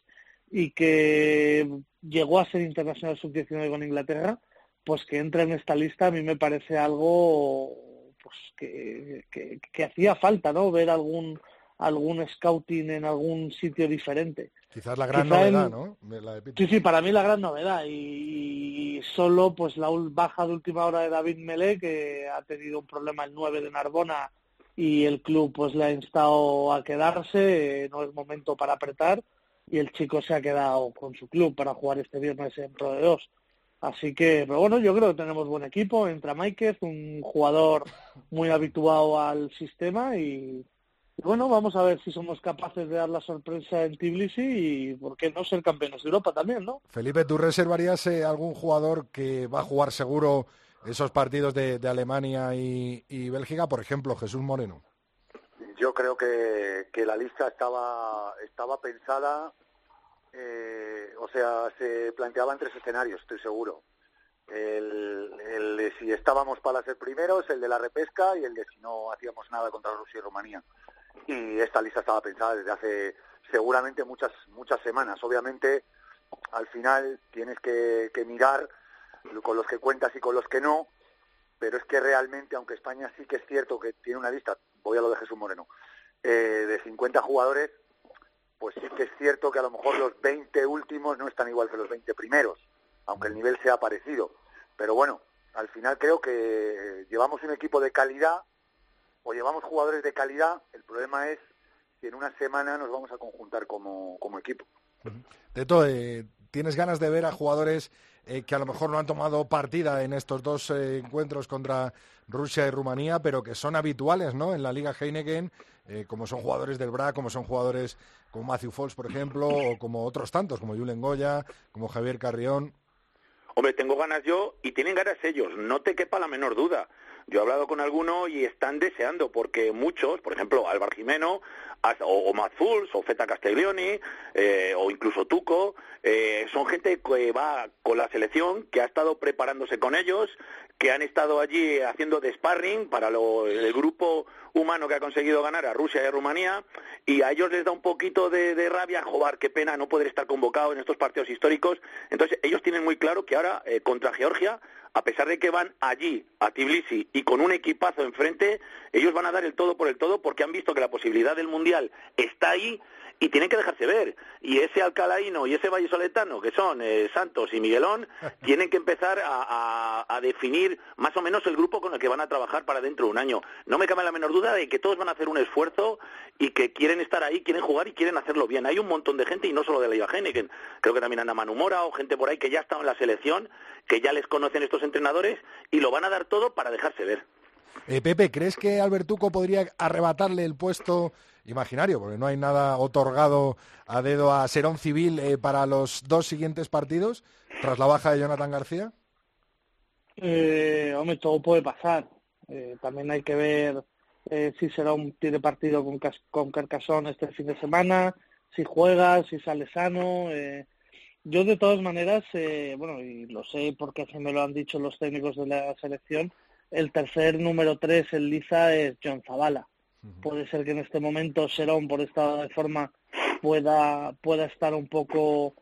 y que llegó a ser internacional sub-19 con Inglaterra, pues que entra en esta lista a mí me parece algo pues que, que, hacía falta, ¿no? Ver algún algún scouting en algún sitio diferente. Quizás la gran novedad, ¿no? sí, sí, para mí la gran novedad. Y, solo pues la baja de última hora de David Melé, que ha tenido un problema el 9 de Narbona y el club pues le ha instado a quedarse, no es momento para apretar y el chico se ha quedado con su club para jugar este viernes en Pro de 2. Así que, pero bueno, yo creo que tenemos buen equipo. Entra Máiquez, un jugador muy habituado al sistema y, bueno, vamos a ver si somos capaces de dar la sorpresa en Tbilisi y por qué no ser campeones de Europa también, ¿no? Felipe, ¿tú reservarías eh, algún jugador que va a jugar seguro esos partidos de, de Alemania y, Bélgica, por ejemplo, Jesús Moreno. Yo creo que, que la lista estaba, pensada, eh, o sea, se planteaban tres escenarios, estoy seguro. El, de si estábamos para ser primeros, el de la repesca y el de si no hacíamos nada contra Rusia y Rumanía. Y esta lista estaba pensada desde hace seguramente muchas muchas semanas. Obviamente, al final tienes que mirar con los que cuentas y con los que no, pero es que realmente, aunque España sí que es cierto que tiene una lista, voy a lo de Jesús Moreno, eh, de 50 jugadores, pues sí que es cierto que a lo mejor los 20 últimos no están igual que los 20 primeros, aunque el nivel sea parecido. Pero bueno, al final creo que llevamos un equipo de calidad o llevamos jugadores de calidad, el problema es que en una semana nos vamos a conjuntar como, como equipo. Teto, eh, ¿tienes ganas de ver a jugadores eh, que a lo mejor no han tomado partida en estos dos eh, encuentros contra Rusia y Rumanía, pero que son habituales ¿no? en la Liga Heineken, eh, como son jugadores del BRA, como son jugadores como Matthew Fox, por ejemplo, o como otros tantos, como Julen Goya, como Javier Carrión? Hombre, tengo ganas yo y tienen ganas ellos, no te quepa la menor duda. Yo he hablado con alguno y están deseando, porque muchos, por ejemplo, Álvaro Jimeno, o, o Matt Fools, o Feta Castiglioni, eh, o incluso Tuco, eh, son gente que va con la selección, que ha estado preparándose con ellos, que han estado allí haciendo de sparring para lo, el grupo humano que ha conseguido ganar a Rusia y a Rumanía, y a ellos les da un poquito de, de rabia, joder, qué pena no poder estar convocado en estos partidos históricos. Entonces, ellos tienen muy claro que ahora, eh, contra Georgia, a pesar de que van allí, a Tbilisi, y con un equipazo enfrente, ellos van a dar el todo por el todo porque han visto que la posibilidad del Mundial está ahí y tienen que dejarse ver. Y ese alcalaíno y ese vallesoletano, que son eh, Santos y Miguelón, tienen que empezar a, a, a, definir más o menos el grupo con el que van a trabajar para dentro de un año. No me cabe la menor duda de que todos van a hacer un esfuerzo y que quieren estar ahí, quieren jugar y quieren hacerlo bien. Hay un montón de gente, y no solo de la Heineken, creo que también anda Manu Mora o gente por ahí que ya ha estado en la selección, que ya les conocen estos entrenadores y lo van a dar todo para dejarse ver. Eh, Pepe, ¿crees que Albertuco podría arrebatarle el puesto imaginario? Porque no hay nada otorgado a dedo a Serón Civil eh, para los dos siguientes partidos, tras la baja de Jonathan García. Eh, hombre, todo puede pasar. Eh, también hay que ver eh, si Serón tiene partido con, con Carcasón este fin de semana, si juega, si sale sano. Eh, yo de todas maneras, eh, bueno, y lo sé porque así me lo han dicho los técnicos de la selección, el tercer número tres en liza es John Zavala. Puede ser que en este momento Serón, por estado de forma, pueda, pueda estar un poco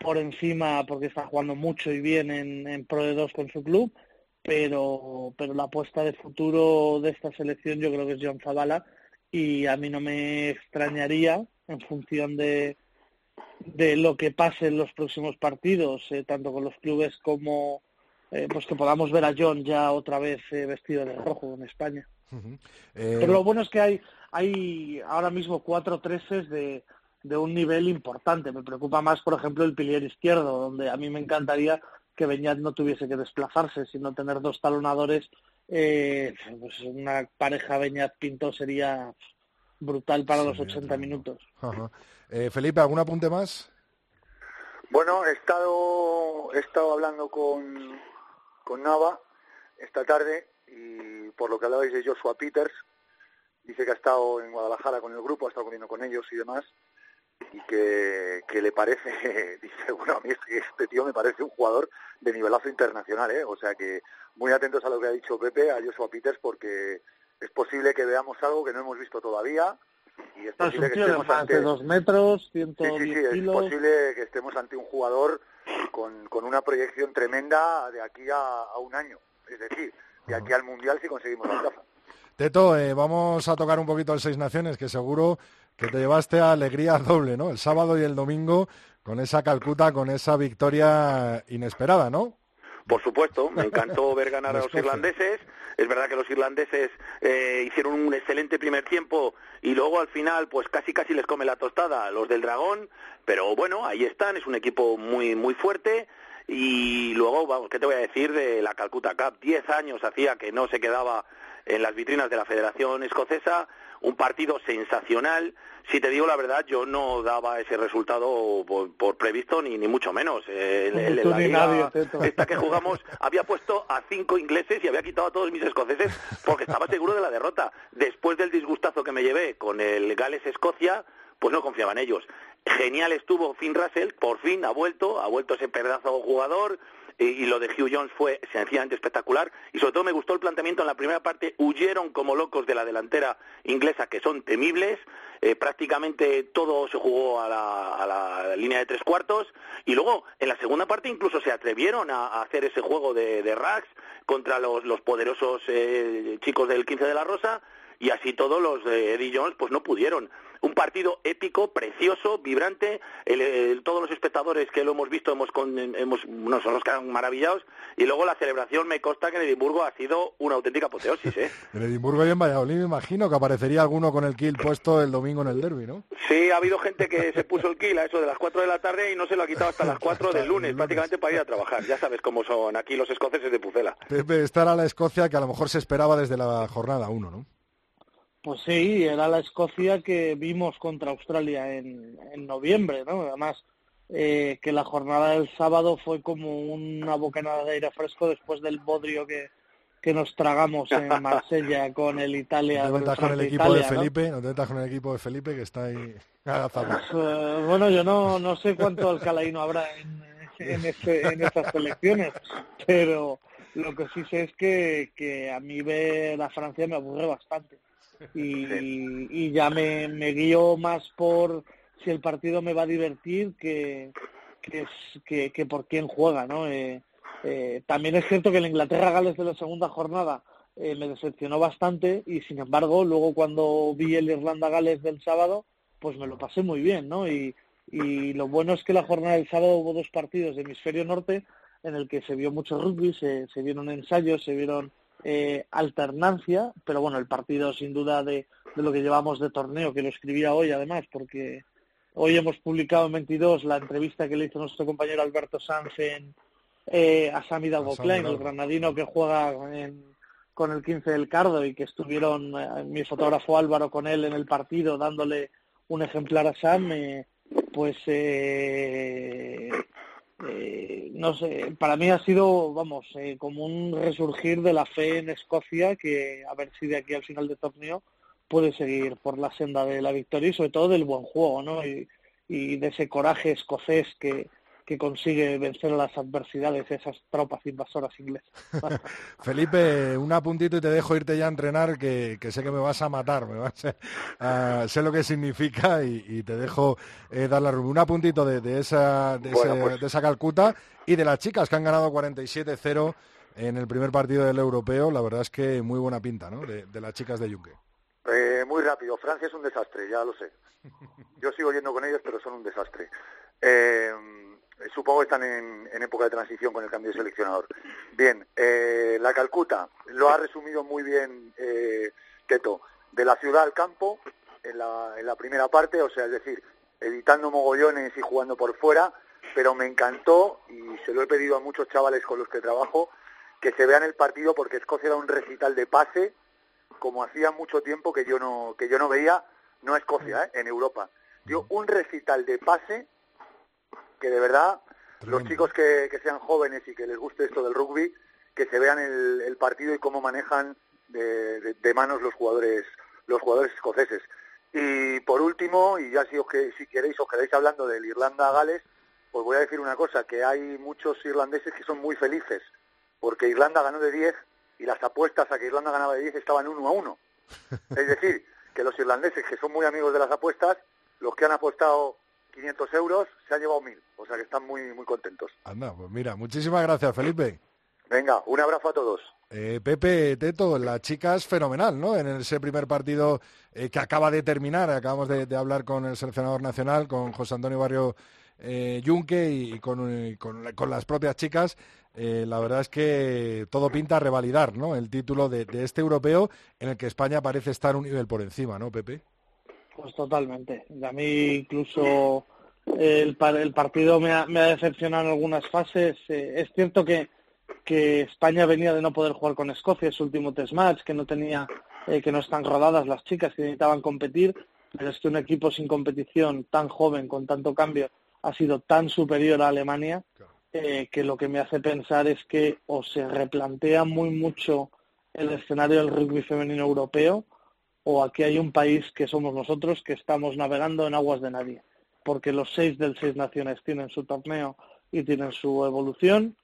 por encima porque está jugando mucho y bien en, en Pro de 2 con su club, pero, pero la apuesta de futuro de esta selección yo creo que es John Zavala y a mí no me extrañaría en función de, de lo que pase en los próximos partidos, eh, tanto con los clubes como eh, pues que podamos ver a John ya otra vez eh, vestido de rojo en España. Uh Eh... Pero lo bueno es que hay, hay ahora mismo cuatro treses de, de un nivel importante. Me preocupa más, por ejemplo, el pilier izquierdo, donde a mí me encantaría que Beñat no tuviese que desplazarse, sino tener dos talonadores. Eh, pues una pareja Beñat-Pinto sería brutal para sí, los 80 minutos. Eh, Felipe, ¿algún apunte más? Bueno, he estado, he estado hablando con, con Nava esta tarde y por lo que hablabais de Joshua Peters, dice que ha estado en Guadalajara con el grupo, ha estado comiendo con ellos y demás, y que, que le parece, dice, bueno, a mí este tío me parece un jugador de nivelazo internacional, ¿eh? o sea que muy atentos a lo que ha dicho Pepe, a Joshua Peters, porque es posible que veamos algo que no hemos visto todavía, y es posible que estemos ante de dos metros, 110 sí, sí, sí, kilos. es posible que estemos ante un jugador con, con una proyección tremenda de aquí a, a un año, es decir, de aquí al mundial si conseguimos la plaza. Teto, eh, vamos a tocar un poquito el Seis Naciones, que seguro que te llevaste a alegría doble, ¿no? El sábado y el domingo con esa Calcuta, con esa victoria inesperada, ¿no? Por supuesto, me encantó ver ganar a los irlandeses. Es verdad que los irlandeses eh, hicieron un excelente primer tiempo y luego al final, pues casi casi les come la tostada a los del Dragón. Pero bueno, ahí están, es un equipo muy muy fuerte Y luego, vamos, ¿qué te voy a decir de la Calcutta Cup? Diez años hacía que no se quedaba en las vitrinas de la Federación Escocesa, un partido sensacional. Si te digo la verdad, yo no daba ese resultado por, previsto, ni, ni mucho menos. Eh, la liga esta que jugamos había puesto a cinco ingleses y había quitado a todos mis escoceses porque estaba seguro de la derrota. Después del disgustazo que me llevé con el Gales-Escocia, pues no confiaba en ellos. Genial estuvo Finn Russell, por fin ha vuelto, ha vuelto ese pedazo jugador, y, lo de Hugh Jones fue sencillamente espectacular y sobre todo me gustó el planteamiento en la primera parte, huyeron como locos de la delantera inglesa que son temibles, eh, prácticamente todo se jugó a la, línea de tres cuartos y luego en la segunda parte incluso se atrevieron a, hacer ese juego de, de racks contra los, poderosos eh, chicos del 15 de la Rosa y así todos los de Eddie Jones pues no pudieron un partido épico, precioso, vibrante. todos los espectadores que lo hemos visto hemos, hemos nos hemos quedado maravillados. Y luego la celebración me consta que en Edimburgo ha sido una auténtica apoteosis. ¿eh? en Edimburgo y en Valladolid me imagino que aparecería alguno con el kill puesto el domingo en el derby, ¿no? Sí, ha habido gente que se puso el kill a eso de las 4 de la tarde y no se lo ha quitado hasta las 4 del lunes, prácticamente para ir a trabajar. Ya sabes cómo son aquí los escoceses de Pucela. Pepe, esta era la Escocia que a lo mejor se esperaba desde la jornada 1, ¿no? Pues sí, era la Escocia que vimos contra Australia en, en noviembre, ¿no? Además, eh, que la jornada del sábado fue como una bocanada de aire fresco después del bodrio que, que nos tragamos en Marsella con el Italia. No te con el equipo de Felipe, no, te con el equipo de Felipe que está ahí agazado. Pues, bueno, yo no, no sé cuánto alcalaíno habrá en, en, este, en estas selecciones, pero lo que sí sé es que, que a mí ver a Francia me aburre bastante y, ya me, me guío más por si el partido me va a divertir que, que, que, por quién juega, ¿no? Eh, eh, también es cierto que el Inglaterra-Gales de la segunda jornada eh, me decepcionó bastante y sin embargo luego cuando vi el Irlanda-Gales del sábado pues me lo pasé muy bien, ¿no? Y, y lo bueno es que la jornada del sábado hubo dos partidos de hemisferio norte en el que se vio mucho rugby, se, se vieron ensayos, se vieron eh, alternancia, pero bueno, el partido sin duda de, de, lo que llevamos de torneo, que lo escribía hoy además, porque hoy hemos publicado en 22 la entrevista que le hizo nuestro compañero Alberto Sanz en, eh, a Sam Hidalgo Klein, el granadino que juega con el 15 del Cardo y que estuvieron eh, mi fotógrafo Álvaro con él en el partido dándole un ejemplar a Sam, eh, pues eh, eh, no sé, para mí ha sido, vamos, eh, como un resurgir de la fe en Escocia, que a ver si de aquí al final del torneo puede seguir por la senda de la victoria y sobre todo del buen juego, ¿no? Y, y de ese coraje escocés que, que consigue vencer las adversidades de esas tropas invasoras inglesas. Felipe, un apuntito y te dejo irte ya a entrenar, que, sé que me vas a matar, me vas a, sé lo que significa y, te dejo eh, dar la Un apuntito de, esa, pues. de, esa Calcuta y de las chicas que han ganado 47-0 en el primer partido del europeo. La verdad es que muy buena pinta, ¿no? De, las chicas de Yunque. Eh, muy rápido. Francia es un desastre, ya lo sé. Yo sigo yendo con ellos, pero son un desastre. Eh, supongo que están en, época de transición con el cambio de seleccionador. Bien, eh, la Calcuta lo ha resumido muy bien eh, Teto, de la ciudad al campo en la, en la primera parte, o sea, es decir, evitando mogollones y jugando por fuera, pero me encantó y se lo he pedido a muchos chavales con los que trabajo que se vean el partido porque Escocia era un recital de pase como hacía mucho tiempo que yo no que yo no veía no Escocia ¿eh? en Europa dio un recital de pase que de verdad los chicos que, sean jóvenes y que les guste esto del rugby, que se vean el, partido y cómo manejan de, manos los jugadores los jugadores escoceses. Y por último, y ya si, os, si queréis os quedáis hablando del Irlanda-Gales, pues voy a decir una cosa, que hay muchos irlandeses que son muy felices, porque Irlanda ganó de 10 y las apuestas a que Irlanda ganaba de 10 estaban uno a uno. Es decir, que los irlandeses, que son muy amigos de las apuestas, los que han apostado 500 euros, se ha llevado 1.000. O sea que están muy, muy contentos. Anda, pues mira, muchísimas gracias, Felipe. Venga, un abrazo a todos. Eh, Pepe Teto, la chica es fenomenal, ¿no? En ese primer partido eh, que acaba de terminar, acabamos de, hablar con el seleccionador nacional, con José Antonio Barrio eh, Yunque y, con, con, las propias chicas. Eh, la verdad es que todo pinta a revalidar, ¿no? El título de, de este europeo en el que España parece estar un nivel por encima, ¿no, Pepe? Pues totalmente. A mí incluso El, el partido me ha, me ha, decepcionado en algunas fases. Eh, es cierto que, que España venía de no poder jugar con Escocia, su último test match, que no tenía, eh, que no están rodadas las chicas, que necesitaban competir, pero es que un equipo sin competición, tan joven, con tanto cambio, ha sido tan superior a Alemania, eh, que lo que me hace pensar es que o se replantea muy mucho el escenario del rugby femenino europeo, o aquí hay un país que somos nosotros que estamos navegando en aguas de nadie, porque los seis del seis naciones tienen su torneo y tienen su evolución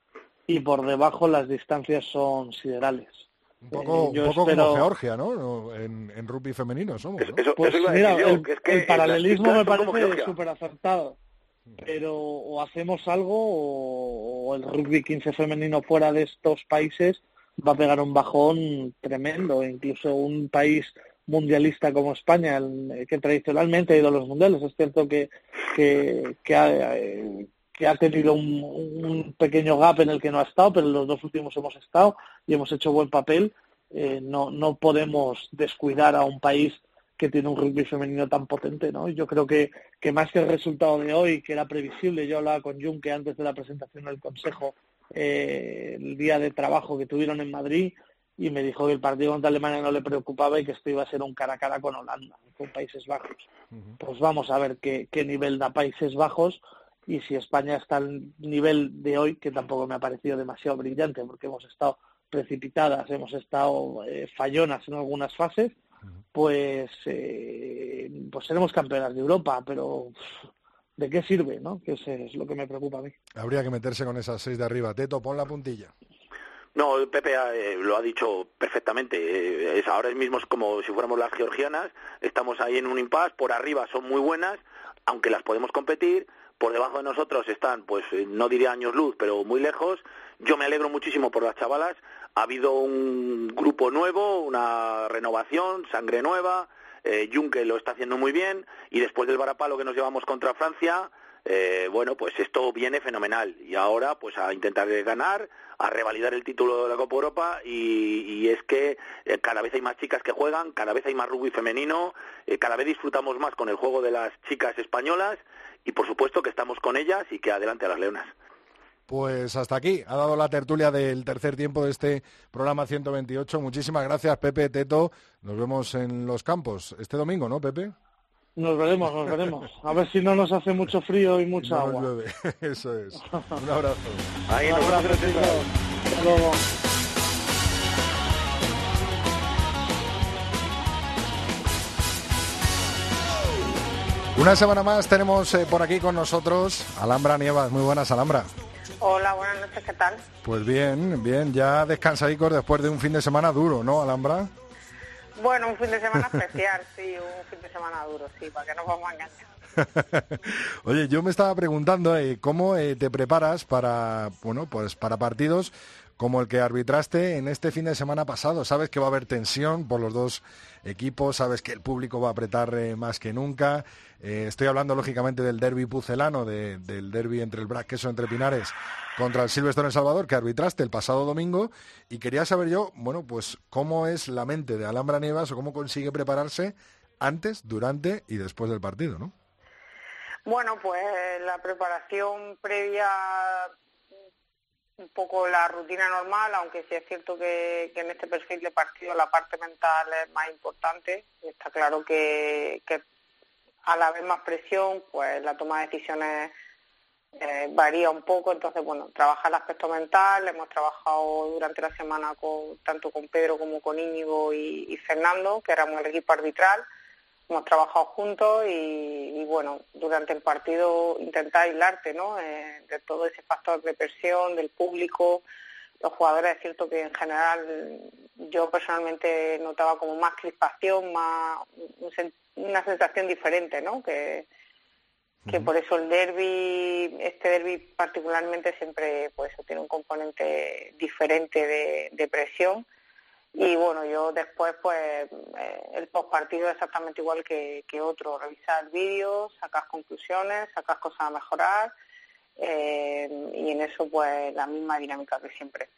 y por debajo las distancias son siderales. Un poco, Eh, yo un poco espero- como Georgia, ¿no? En, en rugby femenino somos, ¿no? Pues mira, el, el paralelismo me parece súper acertado. Pero o hacemos algo o, o el rugby 15 femenino fuera de estos países va a pegar un bajón tremendo. Incluso un país mundialista como España, el- que tradicionalmente ha ido a los mundiales, es cierto que, que, ha, eh, que ha tenido un, un pequeño gap en el que no ha estado, pero en los dos últimos hemos estado y hemos hecho buen papel. Eh, no, no podemos descuidar a un país que tiene un rugby femenino tan potente, ¿no? Yo creo que, que más que el resultado de hoy, que era previsible, yo hablaba con Junque antes de la presentación del Consejo, eh, el día de trabajo que tuvieron en Madrid, y me dijo que el partido contra Alemania no le preocupaba y que esto iba a ser un cara a cara con Holanda, con Países Bajos. Pues vamos a ver qué, qué nivel da Países Bajos y si España está al nivel de hoy, que tampoco me ha parecido demasiado brillante, porque hemos estado precipitadas, hemos estado eh, fallonas en algunas fases, pues eh, pues seremos campeonas de Europa, pero ¿de qué sirve, no? Que eso es lo que me preocupa a mí. Habría que meterse con esas seis de arriba. Teto, pon la puntilla. No, Pepe eh, lo ha dicho perfectamente. Eh, es, ahora mismo es como si fuéramos las georgianas. Estamos ahí en un impasse. Por arriba son muy buenas, aunque las podemos competir. Por debajo de nosotros están, pues eh, no diría años luz, pero muy lejos. Yo me alegro muchísimo por las chavalas. Ha habido un grupo nuevo, una renovación, sangre nueva. Eh, Junque lo está haciendo muy bien. Y después del varapalo que nos llevamos contra Francia, eh, bueno, pues esto viene fenomenal. Y ahora, pues a intentar ganar, a revalidar el título de la Copa Europa. Y, es que eh, cada vez hay más chicas que juegan, cada vez hay más rugby femenino, eh, cada vez disfrutamos más con el juego de las chicas españolas. Y por supuesto que estamos con ellas y que adelante a las leonas. Pues hasta aquí ha dado la tertulia del tercer tiempo de este programa 128. Muchísimas gracias, Pepe, Teto. Nos vemos en los campos este domingo, ¿no, Pepe? Nos veremos, nos veremos. A ver si no nos hace mucho frío y mucha No agua. llueve. Eso es. Un abrazo. Ahí Un abrazo, chicos. Hasta luego. Una semana más tenemos eh, por aquí con nosotros Alhambra Nievas. Muy buenas, Alhambra. Hola, buenas noches, ¿qué tal? Pues bien, bien, ya descansadicos después de un fin de semana duro, ¿no, Alhambra? Bueno, un fin de semana especial, sí, un fin de semana duro, sí, para que nos vamos a engañar. Oye, yo me estaba preguntando eh, cómo eh, te preparas para, bueno, pues para partidos como el que arbitraste en este fin de semana pasado. Sabes que va a haber tensión por los dos equipos, sabes que el público va a apretar eh, más que nunca. Eh, estoy hablando lógicamente del derby pucelano, de- del derby entre el Brac Queso entre Pinares contra el Silvestre en Salvador, que arbitraste el pasado domingo. Y quería saber yo, bueno, pues cómo es la mente de Alhambra Nievas o cómo consigue prepararse antes, durante y después del partido, ¿no? Bueno, pues la preparación previa, un poco la rutina normal, aunque sí es cierto que, que en este perfil de partido la parte mental es más importante. Está claro que, que a la vez más presión, pues la toma de decisiones eh, varía un poco, entonces bueno, trabaja el aspecto mental, hemos trabajado durante la semana con, tanto con Pedro como con Íñigo y, y Fernando, que éramos el equipo arbitral, hemos trabajado juntos y, y, bueno, durante el partido intentar aislarte, ¿no? Eh, de todo ese factor de presión, del público, los jugadores, es cierto que en general yo personalmente notaba como más crispación, más una sensación diferente, ¿no? Que, que por eso el derby, este derby particularmente siempre pues tiene un componente diferente de, de presión. Y bueno yo después pues eh, el postpartido es exactamente igual que, que otro, revisar el vídeo, sacar conclusiones, sacar cosas a mejorar eh, y en eso pues la misma dinámica que siempre.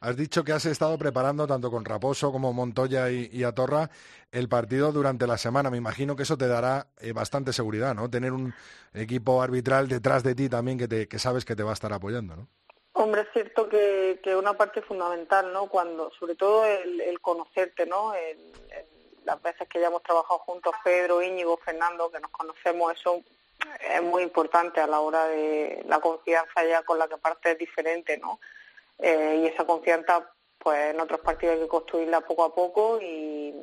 Has dicho que has estado preparando tanto con Raposo como Montoya y, Atorra el partido durante la semana. Me imagino que eso te dará eh, bastante seguridad, ¿no? Tener un equipo arbitral detrás de ti también que, te, que sabes que te va a estar apoyando, ¿no? Hombre, es cierto que, que una parte fundamental, ¿no? Cuando, sobre todo el, conocerte, ¿no? las veces que ya hemos trabajado juntos, Pedro, Íñigo, Fernando, que nos conocemos, eso es muy importante a la hora de la confianza ya con la que parte es diferente, ¿no? Eh, y esa confianza, pues en otros partidos hay que construirla poco a poco y,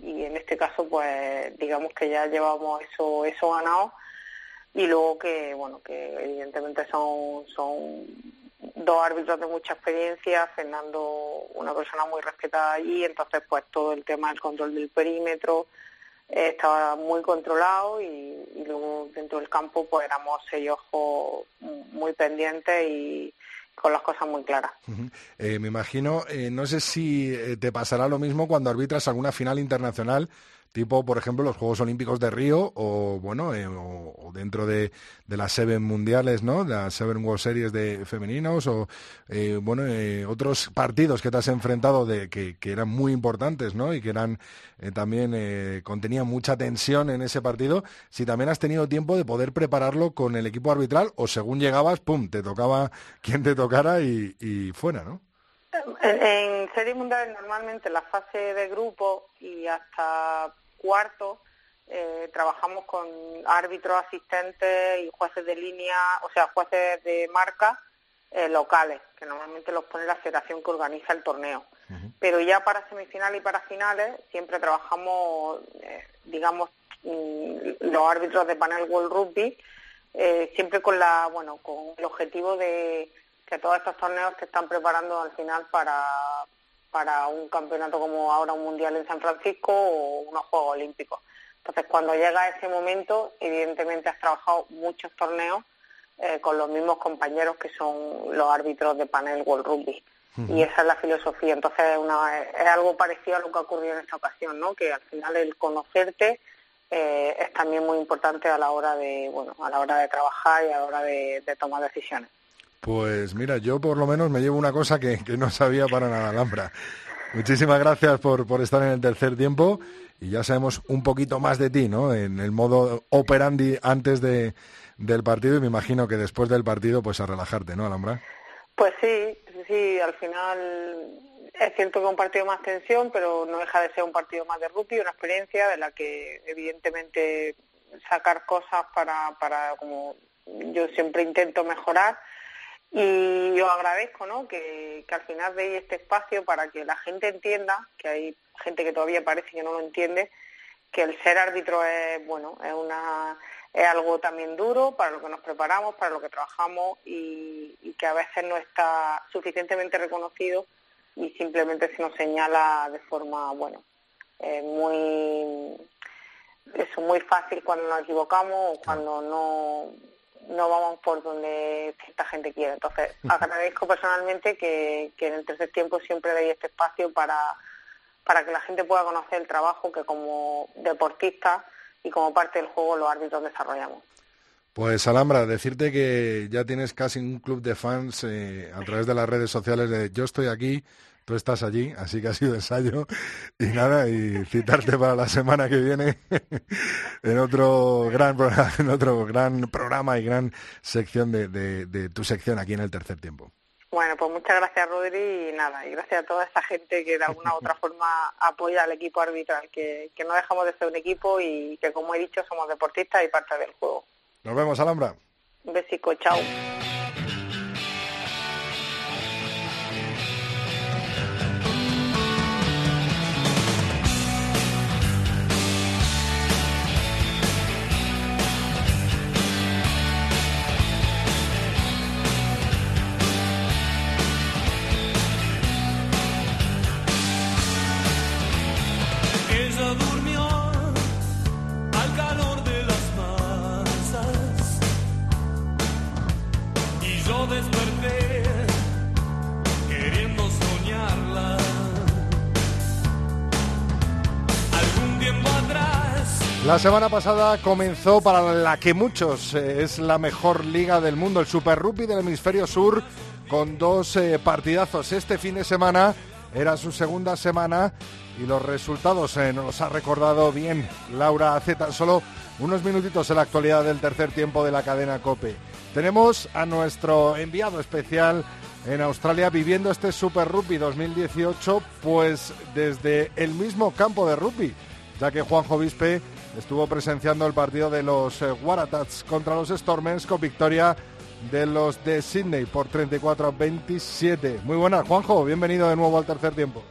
y en este caso, pues digamos que ya llevamos eso, eso ganado y luego que, bueno, que evidentemente son, son dos árbitros de mucha experiencia, Fernando una persona muy respetada allí, entonces pues todo el tema del control del perímetro, estaba muy controlado y, luego dentro del campo pues éramos seis ojos muy pendientes y con las cosas muy claras. Eh, me imagino, eh, no sé si eh, te pasará lo mismo cuando arbitras alguna final internacional tipo por ejemplo los Juegos Olímpicos de Río o bueno eh, o, dentro de, las Seven mundiales no las Seven World Series de femeninos o eh, bueno eh, otros partidos que te has enfrentado de que, eran muy importantes no y que eran también contenían mucha tensión en ese partido. Si también has tenido tiempo de poder prepararlo con el equipo arbitral o según llegabas pum te tocaba quien te tocara y, y fuera no en, series mundiales normalmente la fase de grupo y hasta cuarto eh, trabajamos con árbitros, asistentes y jueces de línea, o sea, jueces de marca eh, locales, que normalmente los pone la federación que organiza el torneo. Pero ya para semifinales y para finales siempre trabajamos, eh, digamos, mm, los árbitros de panel World Rugby, siempre con la, bueno, con el objetivo de que todos estos torneos se están preparando al final para, para un campeonato como ahora un mundial en San Francisco o unos Juegos Olímpicos. Entonces, cuando llega ese momento, evidentemente has trabajado muchos torneos eh, con los mismos compañeros que son los árbitros de panel World Rugby. Y esa es la filosofía. Entonces, es algo parecido a lo que ha ocurrido en esta ocasión, ¿no? Que al final el conocerte eh, es también muy importante a la hora de, bueno, a la hora de trabajar y a la hora de tomar decisiones. Pues mira, yo por lo menos me llevo una cosa que, no sabía para nada, Alhambra. Muchísimas gracias por, por, estar en el tercer tiempo y ya sabemos un poquito más de ti, ¿no? En el modo operandi antes de, del partido y me imagino que después del partido pues a relajarte, ¿no, Alhambra? Pues sí, sí, al final es cierto que un partido más tensión, pero no deja de ser un partido más de rugby, una experiencia de la que evidentemente sacar cosas para, para como yo siempre intento mejorar y yo agradezco ¿no? que, al final veis este espacio para que la gente entienda, que hay gente que todavía parece que no lo entiende, que el ser árbitro es, bueno, es, una, es algo también duro para lo que nos preparamos, para lo que trabajamos y, que a veces no está suficientemente reconocido y simplemente se nos señala de forma, bueno, eh, muy, eso, muy fácil cuando nos equivocamos o cuando no no vamos por donde esta gente quiere. Entonces, agradezco personalmente que, en el tercer tiempo siempre deis este espacio para, para que la gente pueda conocer el trabajo que como deportista y como parte del juego los árbitros desarrollamos. Pues Alhambra, decirte que ya tienes casi un club de fans eh, a través de las redes sociales de Yo estoy aquí, tú estás allí, así que ha sido ensayo y nada, y citarte para la semana que viene en otro gran programa, en otro gran programa y gran sección de, tu sección aquí en el tercer tiempo. Bueno, pues muchas gracias Rodri y nada, y gracias a toda esa gente que de alguna u otra forma apoya al equipo arbitral, que, que no dejamos de ser un equipo y que como he dicho somos deportistas y parte del juego. Nos vemos, Alhambra. Un besico, chao. La semana pasada comenzó para la que muchos eh, es la mejor liga del mundo, el Super Rugby del hemisferio sur, con dos eh, partidazos. Este fin de semana era su segunda semana y los resultados eh, nos ha recordado bien Laura hace tan solo unos minutitos en la actualidad del tercer tiempo de la cadena Cope. Tenemos a nuestro enviado especial en Australia viviendo este Super Rugby 2018, pues desde el mismo campo de rugby, ya que Juanjo Vispe estuvo presenciando el partido de los eh, Waratahs contra los Stormers con victoria de los de Sydney por 34 a 27. Muy buenas, Juanjo, bienvenido de nuevo al tercer tiempo.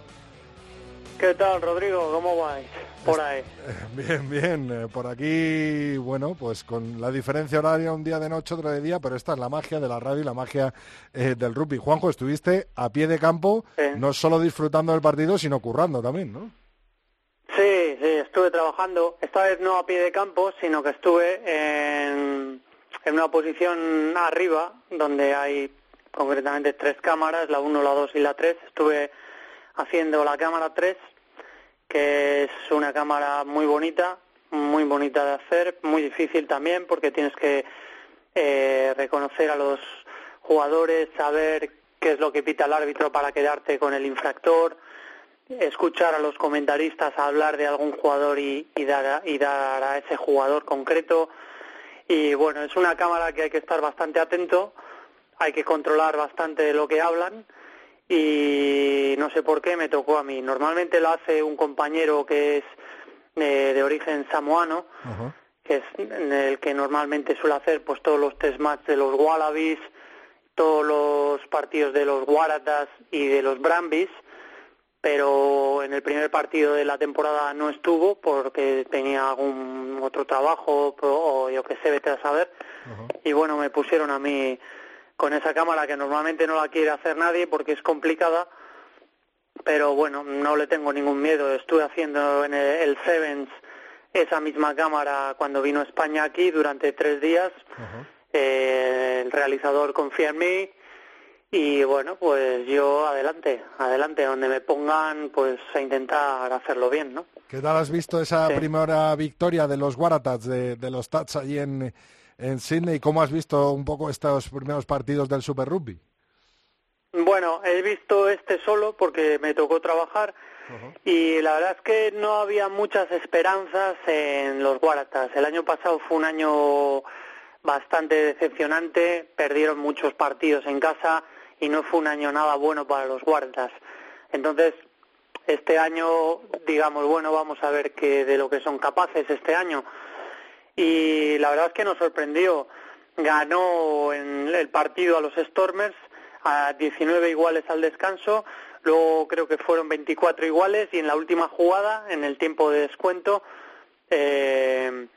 ¿Qué tal, Rodrigo? ¿Cómo vais por ahí? Bien, bien. Eh, por aquí, bueno, pues con la diferencia horaria, un día de noche, otro de día, pero esta es la magia de la radio y la magia eh, del rugby. Juanjo, estuviste a pie de campo, no solo disfrutando del partido, sino currando también, ¿no? Sí, sí, estuve trabajando, esta vez no a pie de campo, sino que estuve en, en una posición arriba, donde hay concretamente tres cámaras, la 1, la 2 y la 3. Estuve haciendo la cámara 3, que es una cámara muy bonita, muy bonita de hacer, muy difícil también, porque tienes que eh, reconocer a los jugadores, saber qué es lo que pita el árbitro para quedarte con el infractor, escuchar a los comentaristas hablar de algún jugador y, dar, a, y dar a ese jugador concreto. Y bueno, es una cámara que hay que estar bastante atento, hay que controlar bastante de lo que hablan y no sé por qué me tocó a mí. Normalmente lo hace un compañero que es eh, de origen samoano, que es el que normalmente suele hacer pues todos los test match de los Wallabies, todos los partidos de los Waratahs y de los Brambis pero en el primer partido de la temporada no estuvo porque tenía algún otro trabajo o yo que sé, vete a saber. Y bueno, me pusieron a mí con esa cámara que normalmente no la quiere hacer nadie porque es complicada, pero bueno, no le tengo ningún miedo. Estuve haciendo en el, Sevens esa misma cámara cuando vino a España aquí durante tres días. Eh, el realizador confía en mí y bueno, pues yo adelante, adelante, donde me pongan, pues a intentar hacerlo bien, ¿no? ¿Qué tal has visto esa primera victoria de los Waratahs, de, de los Tats allí en, en Sydney? ¿Cómo has visto un poco estos primeros partidos del Super Rugby? Bueno, he visto este solo porque me tocó trabajar y la verdad es que no había muchas esperanzas en los Waratahs. El año pasado fue un año bastante decepcionante, perdieron muchos partidos en casa, y no fue un año nada bueno para los guardas. Entonces, este año, digamos, bueno, vamos a ver qué de lo que son capaces este año. Y la verdad es que nos sorprendió. Ganó en el partido a los Stormers a 19 iguales al descanso, luego creo que fueron 24 iguales y en la última jugada, en el tiempo de descuento, eh,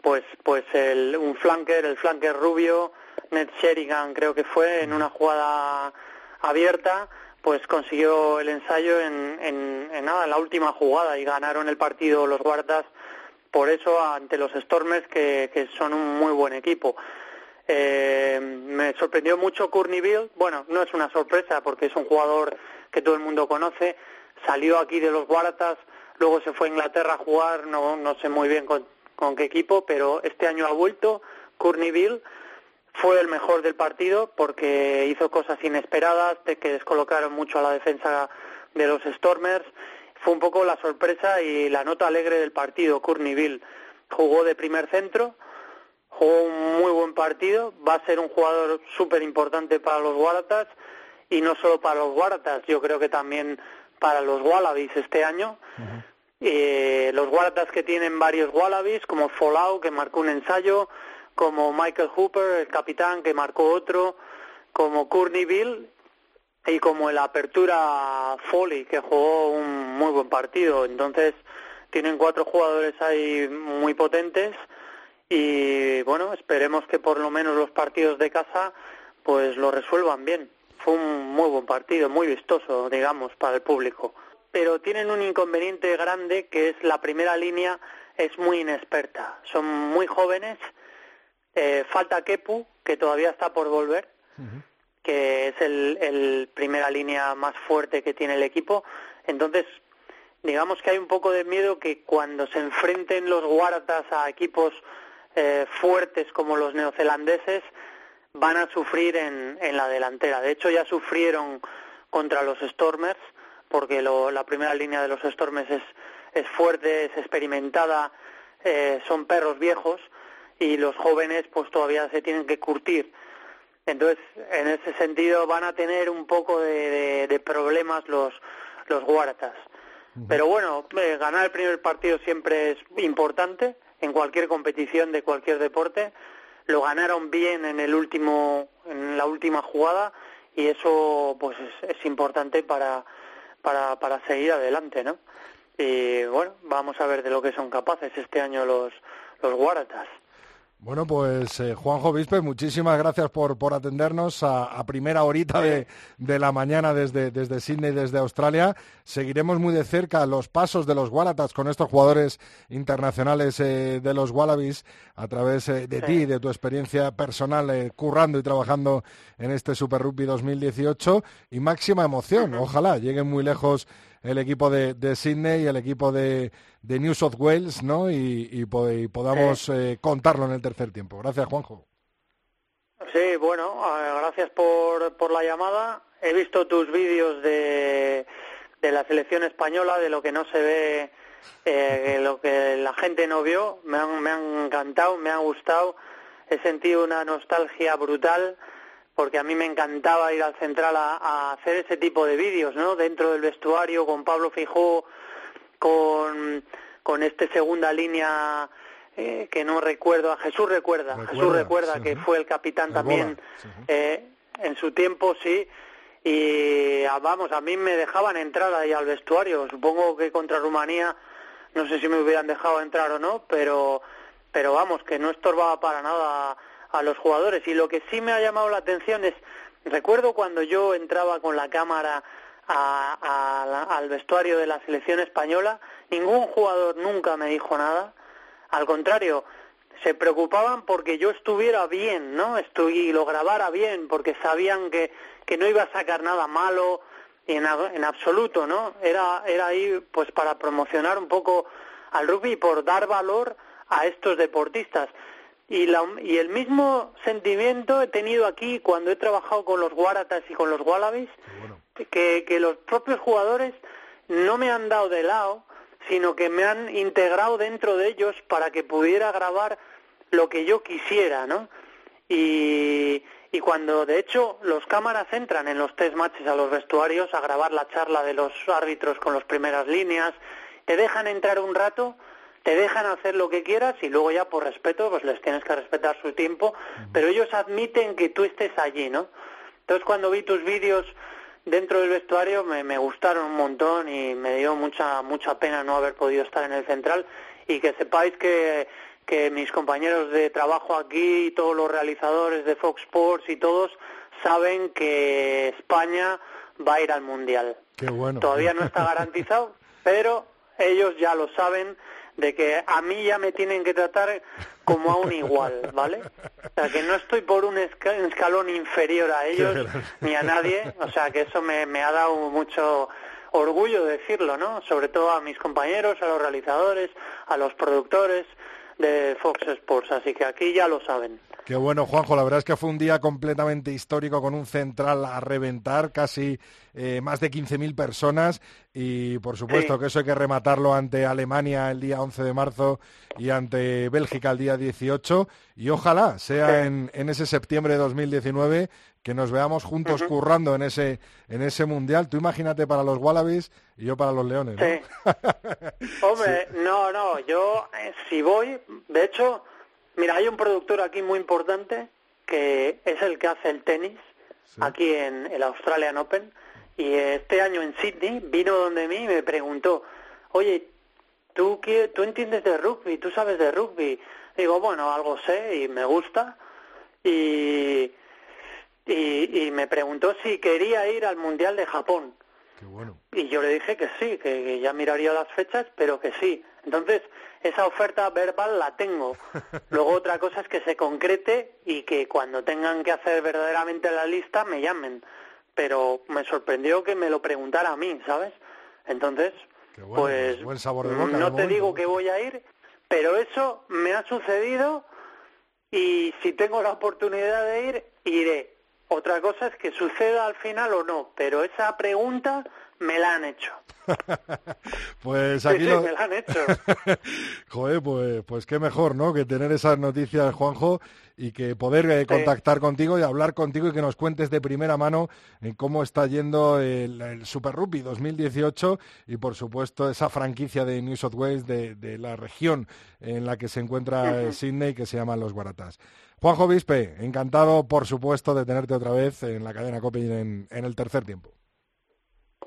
pues pues el, un flanker, el flanker rubio, Ned Sherigan creo que fue, en una jugada abierta, pues consiguió el ensayo en, en, nada, en la última jugada y ganaron el partido los guardas por eso ante los Stormers que, que son un muy buen equipo. Eh, me sorprendió mucho Bill, bueno, no es una sorpresa porque es un jugador que todo el mundo conoce, salió aquí de los Waratahs, luego se fue a Inglaterra a jugar, no, no sé muy bien con, con qué equipo, pero este año ha vuelto, Bill, fue el mejor del partido porque hizo cosas inesperadas, que descolocaron mucho a la defensa de los Stormers. Fue un poco la sorpresa y la nota alegre del partido. Bill jugó de primer centro, jugó un muy buen partido, va a ser un jugador súper importante para los Waratahs y no solo para los Waratahs, yo creo que también para los Wallabies este año. Eh, los Waratahs que tienen varios Wallabies, como Fallout, que marcó un ensayo, como Michael Hooper, el capitán que marcó otro, como Courtney Bill y como el Apertura Foley que jugó un muy buen partido. Entonces tienen cuatro jugadores ahí muy potentes y bueno, esperemos que por lo menos los partidos de casa pues lo resuelvan bien. Fue un muy buen partido, muy vistoso, digamos, para el público. Pero tienen un inconveniente grande que es la primera línea es muy inexperta. Son muy jóvenes eh, falta Kepu, que todavía está por volver, que es el, el, primera línea más fuerte que tiene el equipo. Entonces, digamos que hay un poco de miedo que cuando se enfrenten los Waratahs a equipos eh, fuertes como los neozelandeses, van a sufrir en, en la delantera. De hecho, ya sufrieron contra los Stormers, porque la primera línea de los Stormers es, es fuerte, es experimentada, eh, son perros viejos y los jóvenes pues todavía se tienen que curtir. Entonces, en ese sentido van a tener un poco de, de, problemas los, los Waratahs. Pero bueno, eh, ganar el primer partido siempre es importante en cualquier competición de cualquier deporte lo ganaron bien en el último en la última jugada y eso pues es, importante para, para para seguir adelante no y bueno vamos a ver de lo que son capaces este año los los Waratahs bueno, pues eh, Juanjo Vispe, muchísimas gracias por, por atendernos a, primera horita de, la mañana desde, desde Sydney, desde Australia. Seguiremos muy de cerca los pasos de los Wallabies con estos jugadores internacionales eh, de los Wallabies a través eh, de ti, de tu experiencia personal currando y trabajando en este Super Rugby 2018 y máxima emoción. Ojalá lleguen muy lejos el equipo de, de Sydney y el equipo de, de, New South Wales, ¿no? Y, podamos eh, contarlo en el tercer tiempo. Gracias, Juanjo. Sí, bueno, eh, gracias por, por la llamada. He visto tus vídeos de, de la selección española, de lo que no se ve, eh, lo que la gente no vio. Me han, me han encantado, me han gustado. He sentido una nostalgia brutal porque a mí me encantaba ir al central a, hacer ese tipo de vídeos, ¿no? Dentro del vestuario, con Pablo Fijó, con, con este segunda línea eh, que no recuerdo, a Jesús recuerda, Jesús recuerda que fue el capitán también eh, en su tiempo, sí, y ah, vamos, a mí me dejaban entrar ahí al vestuario, supongo que contra Rumanía, no sé si me hubieran dejado entrar o no, pero, pero vamos, que no estorbaba para nada a los jugadores. Y lo que sí me ha llamado la atención es, recuerdo cuando yo entraba con la cámara al vestuario de la selección española, ningún jugador nunca me dijo nada. Al contrario, se preocupaban porque yo estuviera bien, ¿no? y lo grabara bien, porque sabían que, que no iba a sacar nada malo en, en absoluto, ¿no? Era, era ahí pues para promocionar un poco al rugby y por dar valor a estos deportistas. Y, la, y el mismo sentimiento he tenido aquí cuando he trabajado con los Waratahs y con los Wallabies, que, que los propios jugadores no me han dado de lado, sino que me han integrado dentro de ellos para que pudiera grabar lo que yo quisiera, ¿no? Y, y cuando de hecho los cámaras entran en los test matches a los vestuarios a grabar la charla de los árbitros con las primeras líneas, te dejan entrar un rato te dejan hacer lo que quieras y luego ya por respeto pues les tienes que respetar su tiempo, pero ellos admiten que tú estés allí, ¿no? Entonces cuando vi tus vídeos dentro del vestuario me, me gustaron un montón y me dio mucha mucha pena no haber podido estar en el central y que sepáis que que mis compañeros de trabajo aquí y todos los realizadores de Fox Sports y todos saben que España va a ir al Mundial. Qué bueno. Todavía no está garantizado, pero ellos ya lo saben de que a mí ya me tienen que tratar como a un igual, ¿vale? O sea, que no estoy por un escalón inferior a ellos ni a nadie, o sea, que eso me, me ha dado mucho orgullo decirlo, ¿no? Sobre todo a mis compañeros, a los realizadores, a los productores de Fox Sports, así que aquí ya lo saben. Qué bueno, Juanjo. La verdad es que fue un día completamente histórico con un central a reventar, casi eh, más de 15.000 personas. Y por supuesto que eso hay que rematarlo ante Alemania el día 11 de marzo y ante Bélgica el día 18. Y ojalá sea en, ese septiembre de 2019 que nos veamos juntos currando en ese, en ese mundial. Tú imagínate para los Wallabies y yo para los Leones. ¿no? Sí. Hombre, no, no, yo eh, si voy, de hecho Mira, hay un productor aquí muy importante que es el que hace el tenis aquí en el Australian Open y este año en Sydney vino donde mí y me preguntó, oye, ¿tú, qué, tú entiendes de rugby? ¿Tú sabes de rugby? Digo, bueno, algo sé y me gusta y, y, y me preguntó si quería ir al Mundial de Japón. Qué bueno. Y yo le dije que sí, que ya miraría las fechas, pero que sí. Entonces, esa oferta verbal la tengo. Luego otra cosa es que se concrete y que cuando tengan que hacer verdaderamente la lista me llamen. Pero me sorprendió que me lo preguntara a mí, ¿sabes? Entonces, pues buen sabor de boca, de no te momento. digo que voy a ir, pero eso me ha sucedido y si tengo la oportunidad de ir, iré. Otra cosa es que suceda al final o no, pero esa pregunta me la han hecho. Pues aquí sí, lo- me la han hecho. Joder, pues, pues qué mejor, ¿no? Que tener esas noticias, Juanjo, y que poder eh, contactar contigo y hablar contigo y que nos cuentes de primera mano en cómo está yendo el, el Super Rugby 2018 y, por supuesto, esa franquicia de New South Wales de, de la región en la que se encuentra eh. Sydney, que se llaman los Guaratas. Juanjo Vispe, encantado, por supuesto, de tenerte otra vez en la cadena COPE en, en el tercer tiempo.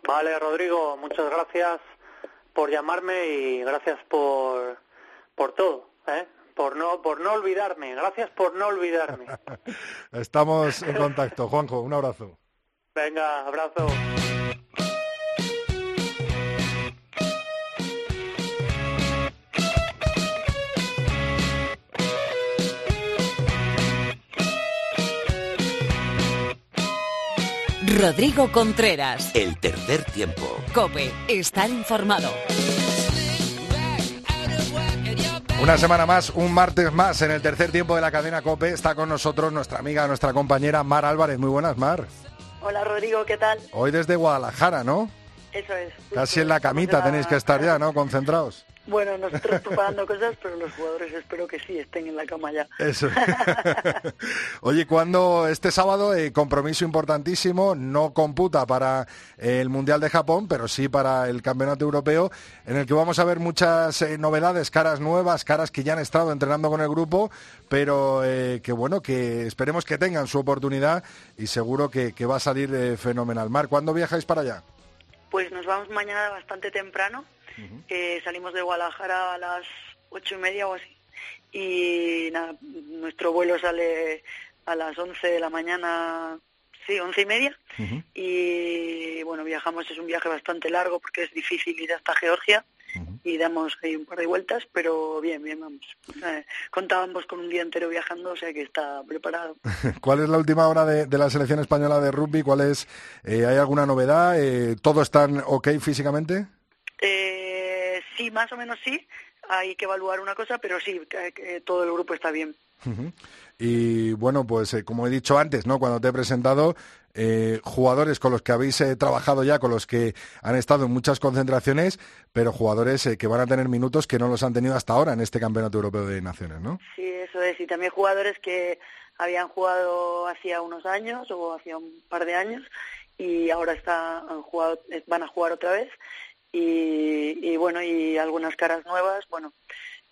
Vale, Rodrigo, muchas gracias por llamarme y gracias por, por todo, ¿eh? Por no, por no olvidarme, gracias por no olvidarme. Estamos en contacto. Juanjo, un abrazo. Venga, abrazo. Rodrigo Contreras. El tercer tiempo. Cope, estar informado. Una semana más, un martes más en el tercer tiempo de la cadena COPE. Está con nosotros nuestra amiga, nuestra compañera Mar Álvarez. Muy buenas, Mar. Hola Rodrigo, ¿qué tal? Hoy desde Guadalajara, ¿no? Eso es. Casi en la camita tenéis que estar ya, ¿no? Concentrados. Bueno, nosotros preparando cosas, pero los jugadores espero que sí estén en la cama ya. Eso. Oye, cuando este sábado, eh, compromiso importantísimo, no computa para eh, el Mundial de Japón, pero sí para el Campeonato Europeo, en el que vamos a ver muchas eh, novedades, caras nuevas, caras que ya han estado entrenando con el grupo, pero eh, que bueno, que esperemos que tengan su oportunidad y seguro que, que va a salir fenomenal. Mar, ¿cuándo viajáis para allá? Pues nos vamos mañana bastante temprano. Eh, salimos de Guadalajara a las ocho y media o así. Y nada, nuestro vuelo sale a las once de la mañana, sí, once y media. Y bueno, viajamos, es un viaje bastante largo porque es difícil ir hasta Georgia. Y damos ahí un par de vueltas, pero bien, bien, vamos. Eh, contábamos con un día entero viajando, o sea que está preparado. ¿Cuál es la última hora de, de la selección española de rugby? ¿Cuál es? eh, ¿Hay alguna novedad? Eh, ¿Todo están ok físicamente? Eh, sí, más o menos sí. Hay que evaluar una cosa, pero sí, todo el grupo está bien. Y bueno, pues eh, como he dicho antes, ¿no? Cuando te he presentado, eh, jugadores con los que habéis eh, trabajado ya, con los que han estado en muchas concentraciones, pero jugadores eh, que van a tener minutos que no los han tenido hasta ahora en este Campeonato Europeo de Naciones, ¿no? Sí, eso es. Y también jugadores que habían jugado hacía unos años o hacía un par de años y ahora está, han jugado, van a jugar otra vez. Y, y bueno, y algunas caras nuevas. Bueno,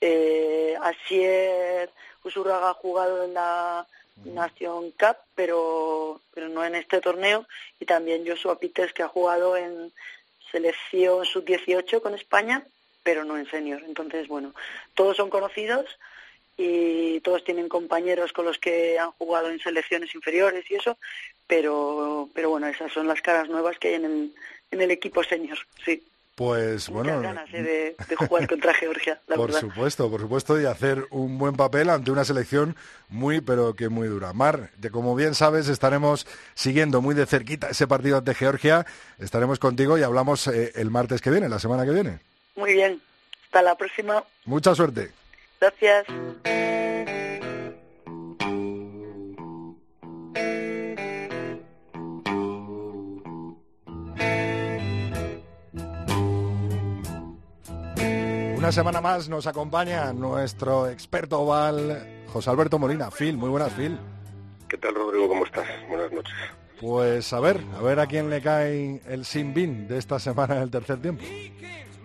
eh, Asier Usurraga ha jugado en la Nation Cup, pero, pero no en este torneo. Y también Joshua Peters, que ha jugado en selección sub-18 con España, pero no en senior. Entonces, bueno, todos son conocidos y todos tienen compañeros con los que han jugado en selecciones inferiores y eso, pero, pero bueno, esas son las caras nuevas que hay en el, en el equipo senior, sí. Pues Muchas bueno, ganas eh, de, de jugar contra Georgia, la por verdad. supuesto, por supuesto, y hacer un buen papel ante una selección muy, pero que muy dura. Mar, que como bien sabes, estaremos siguiendo muy de cerquita ese partido ante Georgia. Estaremos contigo y hablamos eh, el martes que viene, la semana que viene. Muy bien, hasta la próxima. Mucha suerte. Gracias. Una semana más nos acompaña nuestro experto oval, José Alberto Molina. Phil, muy buenas, Phil. ¿Qué tal, Rodrigo? ¿Cómo estás? Buenas noches. Pues a ver, a ver a quién le cae el sin bin de esta semana en el tercer tiempo.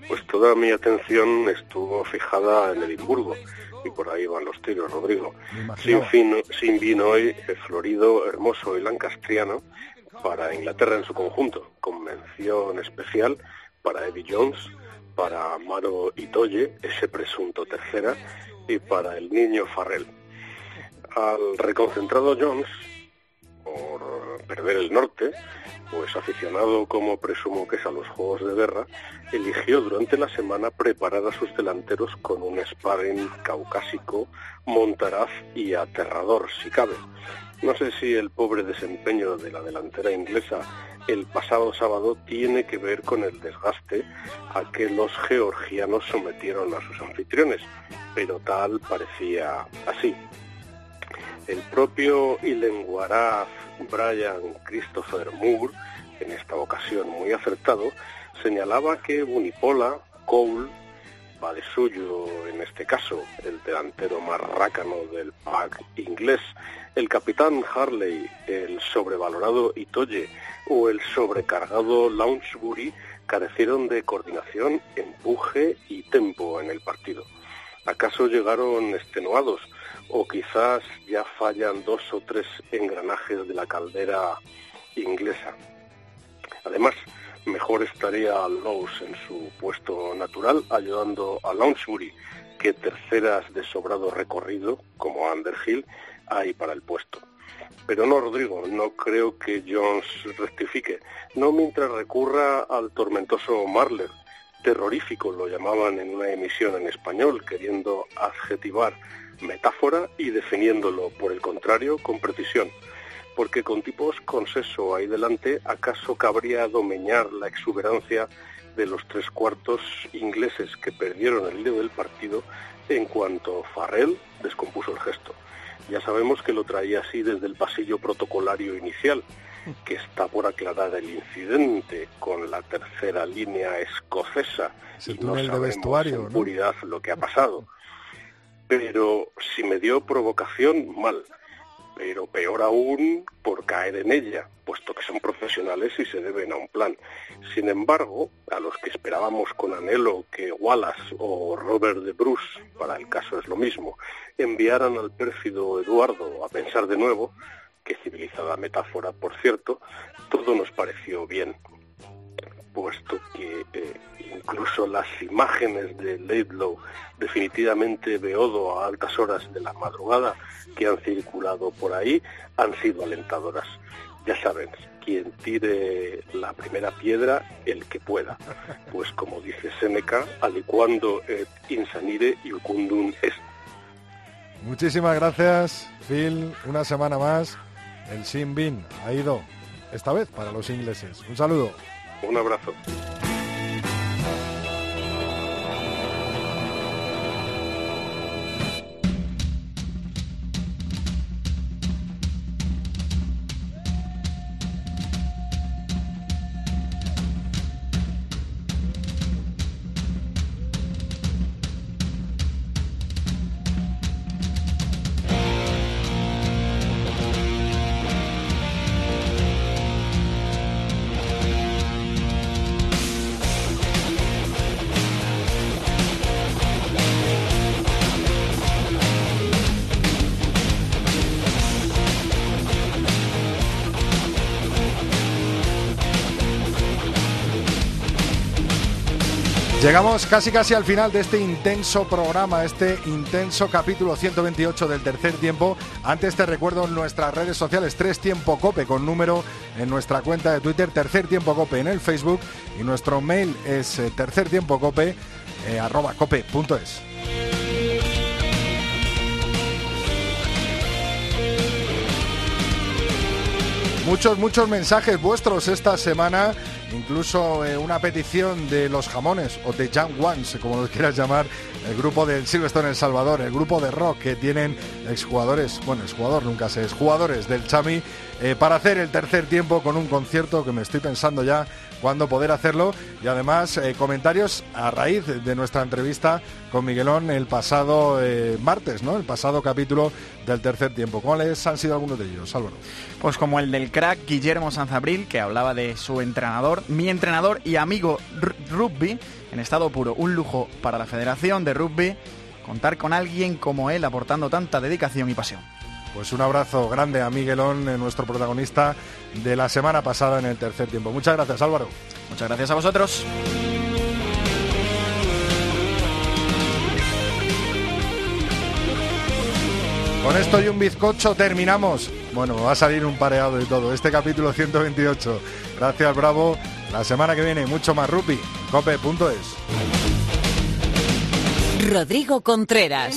Pues toda mi atención estuvo fijada en Edimburgo y por ahí van los tiros, Rodrigo. Sin, fin, sin vino hoy, eh, florido, hermoso y lancastriano para Inglaterra en su conjunto, con mención especial para Eddie Jones, para Maro Itoye, ese presunto tercera, y para el niño Farrell. Al reconcentrado Jones, por perder el norte, pues aficionado como presumo que es a los juegos de guerra, eligió durante la semana preparar a sus delanteros con un sparring caucásico, montaraz y aterrador, si cabe. No sé si el pobre desempeño de la delantera inglesa el pasado sábado tiene que ver con el desgaste a que los georgianos sometieron a sus anfitriones, pero tal parecía así. El propio Ilenguaraz Brian Christopher Moore, en esta ocasión muy acertado, señalaba que Bunipola, Cole, va de suyo en este caso el delantero más del pack inglés, el capitán Harley, el sobrevalorado Itoye o el sobrecargado Lounsbury carecieron de coordinación, empuje y tempo en el partido. ¿Acaso llegaron extenuados o quizás ya fallan dos o tres engranajes de la caldera inglesa? Además, mejor estaría Lowe's en su puesto natural, ayudando a Lounsbury, que terceras de sobrado recorrido, como Underhill, hay para el puesto. Pero no, Rodrigo, no creo que Jones rectifique, no mientras recurra al tormentoso Marler. Terrorífico lo llamaban en una emisión en español, queriendo adjetivar metáfora y definiéndolo, por el contrario, con precisión porque con tipos con seso ahí delante, ¿acaso cabría domeñar la exuberancia de los tres cuartos ingleses que perdieron el hilo del partido en cuanto Farrell descompuso el gesto? Ya sabemos que lo traía así desde el pasillo protocolario inicial, que está por aclarar el incidente con la tercera línea escocesa y no sabemos vestuario, en puridad lo que ha pasado. Pero si me dio provocación, mal pero peor aún por caer en ella, puesto que son profesionales y se deben a un plan. Sin embargo, a los que esperábamos con anhelo que Wallace o Robert de Bruce, para el caso es lo mismo, enviaran al pérfido Eduardo a pensar de nuevo, que civilizada metáfora, por cierto, todo nos pareció bien puesto que eh, incluso las imágenes de Laidlow, definitivamente Beodo a altas horas de la madrugada, que han circulado por ahí, han sido alentadoras. Ya saben, quien tire la primera piedra, el que pueda. Pues como dice Seneca, alicuando et insanire iucundum est. Muchísimas gracias, Phil. Una semana más. El Sin Bin ha ido, esta vez, para los ingleses. Un saludo. Un abrazo. Llegamos casi casi al final de este intenso programa, este intenso capítulo 128 del tercer tiempo. Antes te recuerdo nuestras redes sociales, Tres Tiempo Cope con número en nuestra cuenta de Twitter, Tercer Tiempo Cope en el Facebook y nuestro mail es eh, tercertiempocope eh, arroba cope.es. Muchos, muchos mensajes vuestros esta semana, incluso eh, una petición de los jamones o de Young Ones, como los quieras llamar, el grupo del Silverstone en El Salvador, el grupo de rock que tienen exjugadores, bueno, exjugador nunca sé, jugadores del Chami, eh, para hacer el tercer tiempo con un concierto que me estoy pensando ya cuándo poder hacerlo y además eh, comentarios a raíz de nuestra entrevista con Miguelón el pasado eh, martes, ¿no? El pasado capítulo del tercer tiempo. ¿Cuáles han sido algunos de ellos, Álvaro? Pues como el del crack Guillermo Sanzabril, que hablaba de su entrenador, mi entrenador y amigo rugby en estado puro. Un lujo para la Federación de Rugby contar con alguien como él aportando tanta dedicación y pasión. Pues un abrazo grande a Miguelón, eh, nuestro protagonista de la semana pasada en el tercer tiempo. Muchas gracias, Álvaro. Muchas gracias a vosotros. Con esto y un bizcocho terminamos. Bueno, va a salir un pareado y todo. Este capítulo 128. Gracias, Bravo. La semana que viene, mucho más rugby. Cope.es. Rodrigo Contreras.